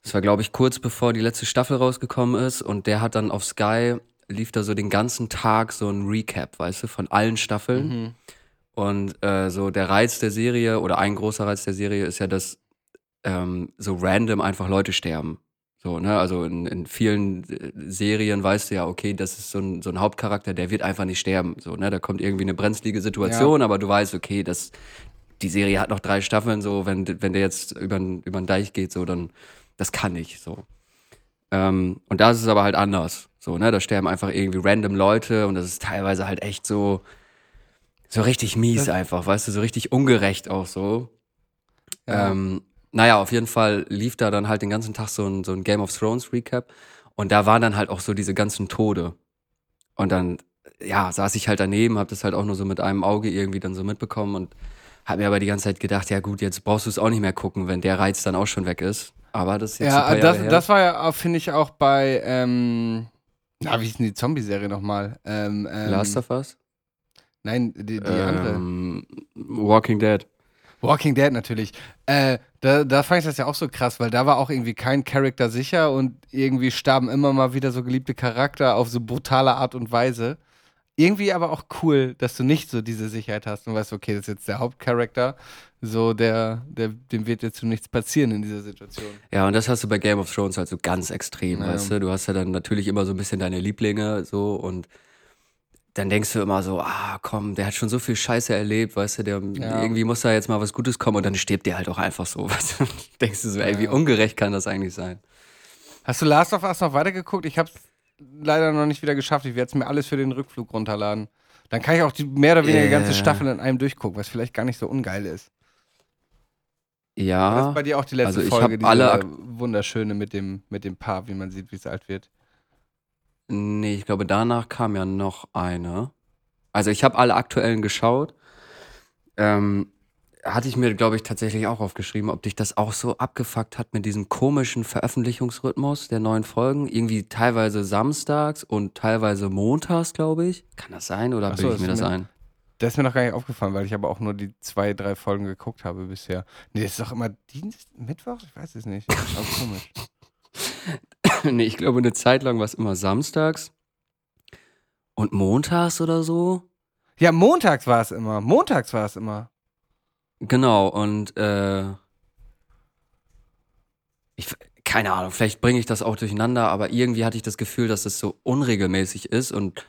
Das war, glaube ich, kurz bevor die letzte Staffel rausgekommen ist und der hat dann auf Sky lief da so den ganzen Tag so ein Recap, weißt du, von allen Staffeln. Und äh, so der Reiz der Serie oder ein großer Reiz der Serie ist ja, dass ähm, so random einfach Leute sterben. So, ne? Also in, in vielen äh, Serien weißt du ja, okay, das ist so ein, so ein Hauptcharakter, der wird einfach nicht sterben. So, ne? Da kommt irgendwie eine brenzlige Situation, aber du weißt, okay, das, die Serie hat noch drei Staffeln, so, wenn, wenn der jetzt über den Deich geht, so, dann, das kann nicht, so. Ähm, und da ist es aber halt anders. So, ne? Da sterben einfach irgendwie random Leute und das ist teilweise halt echt so, so richtig mies einfach, weißt du, so richtig ungerecht auch so. Ja. Ähm, naja, auf jeden Fall lief da dann halt den ganzen Tag so ein, so ein Game of Thrones Recap und da waren dann halt auch so diese ganzen Tode. Und dann, ja, saß ich halt daneben, hab das halt auch nur so mit einem Auge irgendwie dann so mitbekommen und hab mir aber die ganze Zeit gedacht, ja gut, jetzt brauchst du es auch nicht mehr gucken, wenn der Reiz dann auch schon weg ist. Aber das ist jetzt Ja, das, das war ja, finde ich, auch bei, ähm, na, wie ist denn die Zombie-Serie nochmal? Ähm, ähm, Last of Us? Nein, die, die andere. ähm, Walking Dead. Walking Dead natürlich. Äh, da, da fand ich das ja auch so krass, weil da war auch irgendwie kein Charakter sicher und irgendwie starben immer mal wieder so geliebte Charakter auf so brutale Art und Weise. Irgendwie aber auch cool, dass du nicht so diese Sicherheit hast und weißt, okay, das ist jetzt der Hauptcharakter, so der, der, dem wird jetzt so nichts passieren in dieser Situation. Ja, und das hast du bei Game of Thrones halt so ganz extrem, Ja. weißt du? Du hast ja dann natürlich immer so ein bisschen deine Lieblinge so und dann denkst du immer so, ah, komm, der hat schon so viel Scheiße erlebt, weißt du, der, Ja. irgendwie muss da jetzt mal was Gutes kommen und dann stirbt der halt auch einfach so, (laughs) weißt du? Denkst du so, ey, wie ungerecht kann das eigentlich sein? Hast du Last of Us noch weitergeguckt? Ich hab's leider noch nicht wieder geschafft. Ich werde es mir alles für den Rückflug runterladen. Dann kann ich auch die mehr oder weniger die ganze Äh. Staffel in einem durchgucken, was vielleicht gar nicht so ungeil ist. Das Ja, ist bei dir auch die letzte also ich Folge, diese alle wunderschöne mit dem, mit dem Paar, wie man sieht, wie es alt wird. Nee, ich glaube, danach kam ja noch eine. Also ich habe alle aktuellen geschaut. Ähm, hatte ich mir, glaube ich, tatsächlich auch aufgeschrieben, ob dich das auch so abgefuckt hat mit diesem komischen Veröffentlichungsrhythmus der neuen Folgen. Irgendwie teilweise samstags und teilweise montags, glaube ich. Kann das sein oder Ach so, bilde ich mir ist das mir- ein? Das ist mir noch gar nicht aufgefallen, weil ich aber auch nur die zwei, drei Folgen geguckt habe bisher. Nee, das ist doch immer Dienst, Mittwoch? Ich weiß es nicht. Aber komisch. (laughs) (laughs) nee, ich glaube, eine Zeit lang war es immer samstags und montags oder so. Ja, montags war es immer. Montags war es immer. Genau, und äh, ich, keine Ahnung, vielleicht bringe ich das auch durcheinander, aber irgendwie hatte ich das Gefühl, dass es so unregelmäßig ist und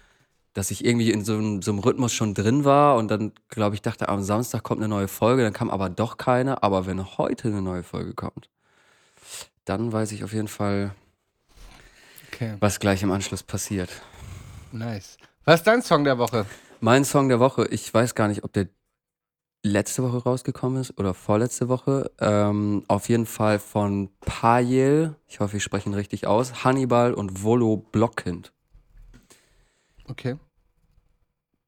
dass ich irgendwie in so einem, so einem Rhythmus schon drin war und dann, glaube ich, dachte, am Samstag kommt eine neue Folge, dann kam aber doch keine. Aber wenn heute eine neue Folge kommt, dann weiß ich auf jeden Fall, Okay, was gleich im Anschluss passiert. nice. Was ist dein Song der Woche? Mein Song der Woche, ich weiß gar nicht, ob der letzte Woche rausgekommen ist oder vorletzte Woche. Ähm, auf jeden Fall von Payel, ich hoffe, ich spreche ihn richtig aus, Hannibal und Volo Blockkind. Okay.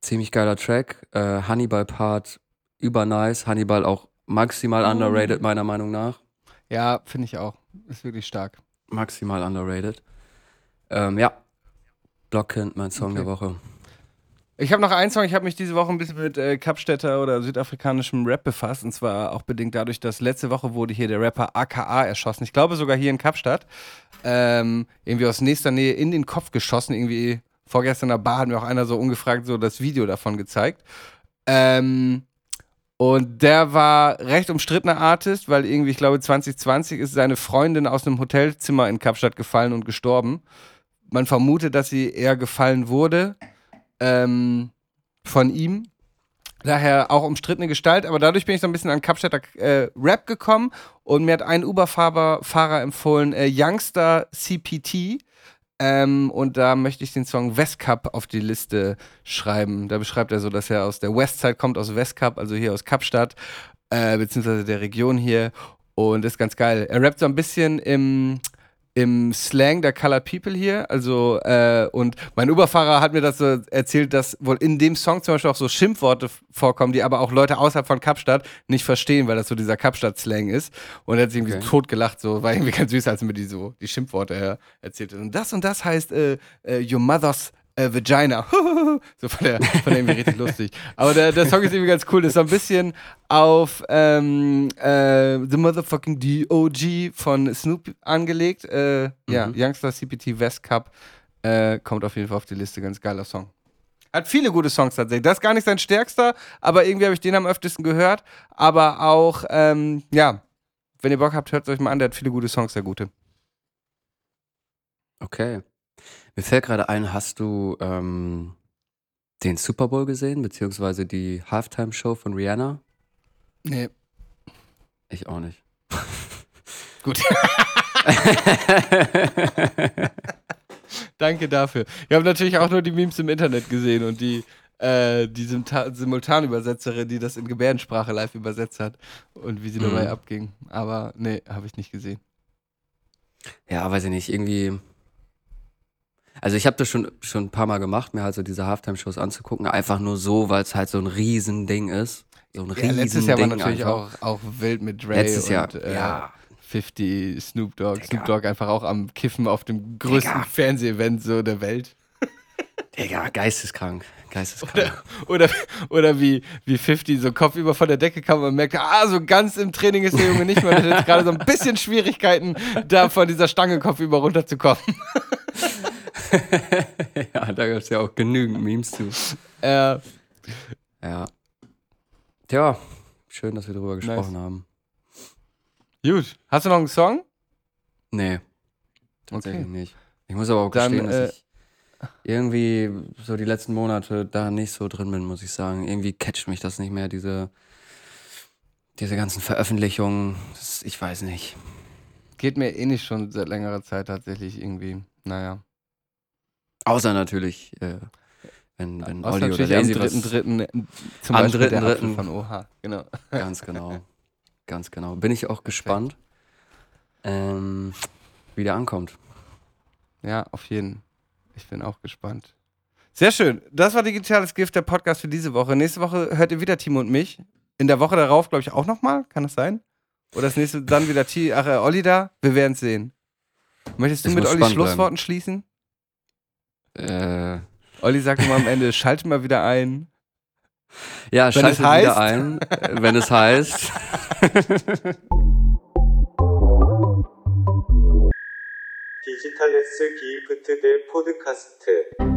Ziemlich geiler Track. Äh, Hannibal-Part über nice. Hannibal auch maximal underrated, meiner Meinung nach. Ja, finde ich auch. Ist wirklich stark. Maximal underrated. Ähm, ja. Blockkind, mein Song Okay. der Woche. Ich habe noch einen Song, ich habe mich diese Woche ein bisschen mit äh, Kapstädter oder südafrikanischem Rap befasst und zwar auch bedingt dadurch, dass letzte Woche wurde hier der Rapper AKA erschossen. Ich glaube sogar hier in Kapstadt. Ähm, irgendwie aus nächster Nähe in den Kopf geschossen. Irgendwie vorgestern in der Bar hat mir auch einer so ungefragt so das Video davon gezeigt. Ähm, und der war recht umstrittener Artist, weil irgendwie, ich glaube, 2020 ist seine Freundin aus einem Hotelzimmer in Kapstadt gefallen und gestorben. Man vermutet, dass sie eher gefallen wurde ähm, von ihm. Daher auch umstrittene Gestalt, aber dadurch bin ich so ein bisschen an Kapstädter äh, Rap gekommen und mir hat ein Uber-Fahrer Fahrer empfohlen, äh, Youngster CPT. Ähm, und da möchte ich den Song West Cup auf die Liste schreiben. Da beschreibt er so, dass er aus der Westside kommt, aus West Cup, also hier aus Kapstadt, äh, beziehungsweise der Region hier. Und ist ganz geil. Er rappt so ein bisschen im, im Slang der Colored People hier. Also, äh, und mein Uberfahrer hat mir das so erzählt, dass wohl in dem Song zum Beispiel auch so Schimpfworte vorkommen, die aber auch Leute außerhalb von Kapstadt nicht verstehen, weil das so dieser Kapstadt-Slang ist. Und er hat sich irgendwie Okay. tot gelacht, so war irgendwie ganz süß, als er mir die so die Schimpfworte äh, erzählt hat. Und das und das heißt äh, äh, Your Mother's äh, Vagina. (laughs) so von der, von der irgendwie richtig (laughs) lustig. Aber der, der Song ist irgendwie ganz cool. Das ist so ein bisschen auf ähm, äh, The Motherfucking DOG von Snoop angelegt. Äh, Ja, Mhm. Youngster CPT West Cup äh, kommt auf jeden Fall auf die Liste. Ganz geiler Song. Hat viele gute Songs tatsächlich. Das ist gar nicht sein stärkster, aber irgendwie habe ich den am öftesten gehört. Aber auch, ähm, ja, wenn ihr Bock habt, hört es euch mal an. Der hat viele gute Songs, der gute. Okay. Mir fällt gerade ein, hast du ähm, den Super Bowl gesehen, beziehungsweise die Halftime-Show von Rihanna? Nee. Ich auch nicht. (laughs) Gut. (laughs) Danke dafür. Ich habe natürlich auch nur die Memes im Internet gesehen und die, äh, die Simultanübersetzerin, die das in Gebärdensprache live übersetzt hat und wie sie dabei Mhm. abging. Aber nee, habe ich nicht gesehen. Ja, weiß ich nicht, irgendwie. Also ich habe das schon, schon ein paar Mal gemacht, mir halt so diese Halftime-Shows anzugucken, einfach nur so, weil es halt so ein Riesending ist. So ein Ja, Riesending letztes Jahr war natürlich auch, auch wild mit Dre Letztes und Jahr, äh, ja. 50, Snoop Dogg. Digga. Snoop Dogg einfach auch am Kiffen auf dem größten Digga. Fernsehevent so der Welt. (laughs) Digga, geisteskrank. Geisteskrank. Oder, oder wie, wie 50 so kopfüber von der Decke kam und man merkte, ah, so ganz im Training ist der Junge nicht mehr. Und hat jetzt (laughs) gerade so ein bisschen Schwierigkeiten, da von dieser Stange kopfüber runterzukommen. (laughs) (laughs) ja, da gibt es ja auch genügend Memes zu. Äh, Ja. Tja, schön, dass wir darüber gesprochen haben. gut. Hast du noch einen Song? Nee, tatsächlich Okay. nicht. Ich muss aber auch Dann, gestehen, äh, dass ich irgendwie so die letzten Monate da nicht so drin bin, muss ich sagen. Irgendwie catcht mich das nicht mehr, diese, diese ganzen Veröffentlichungen. Das, ich weiß nicht. Geht mir eh nicht schon seit längerer Zeit tatsächlich irgendwie. Naja. Außer natürlich, äh, wenn, wenn Außer Olli oder natürlich am Lazy was... 3.3. zum Am Beispiel der 3.3.. Apfel von OH. Genau. Ganz genau. (laughs) Ganz genau. Bin ich auch gespannt, ähm, wie der ankommt. Ja, auf jeden. Ich bin auch gespannt. Sehr schön. Das war Digitales Gift, der Podcast für diese Woche. Nächste Woche hört ihr wieder Timo und mich. In der Woche darauf, glaube ich, auch nochmal. Kann das sein? Oder das nächste dann wieder T Ach, äh, Olli da? Wir werden es sehen. Möchtest du Es mit Olli Schlussworten schließen? Äh, Olli sagt immer am Ende, schalte mal wieder ein. ja, Wenn schaltet es heißt- wieder ein, äh, wenn es heißt. 디지털 S 기프트 대 포드카스트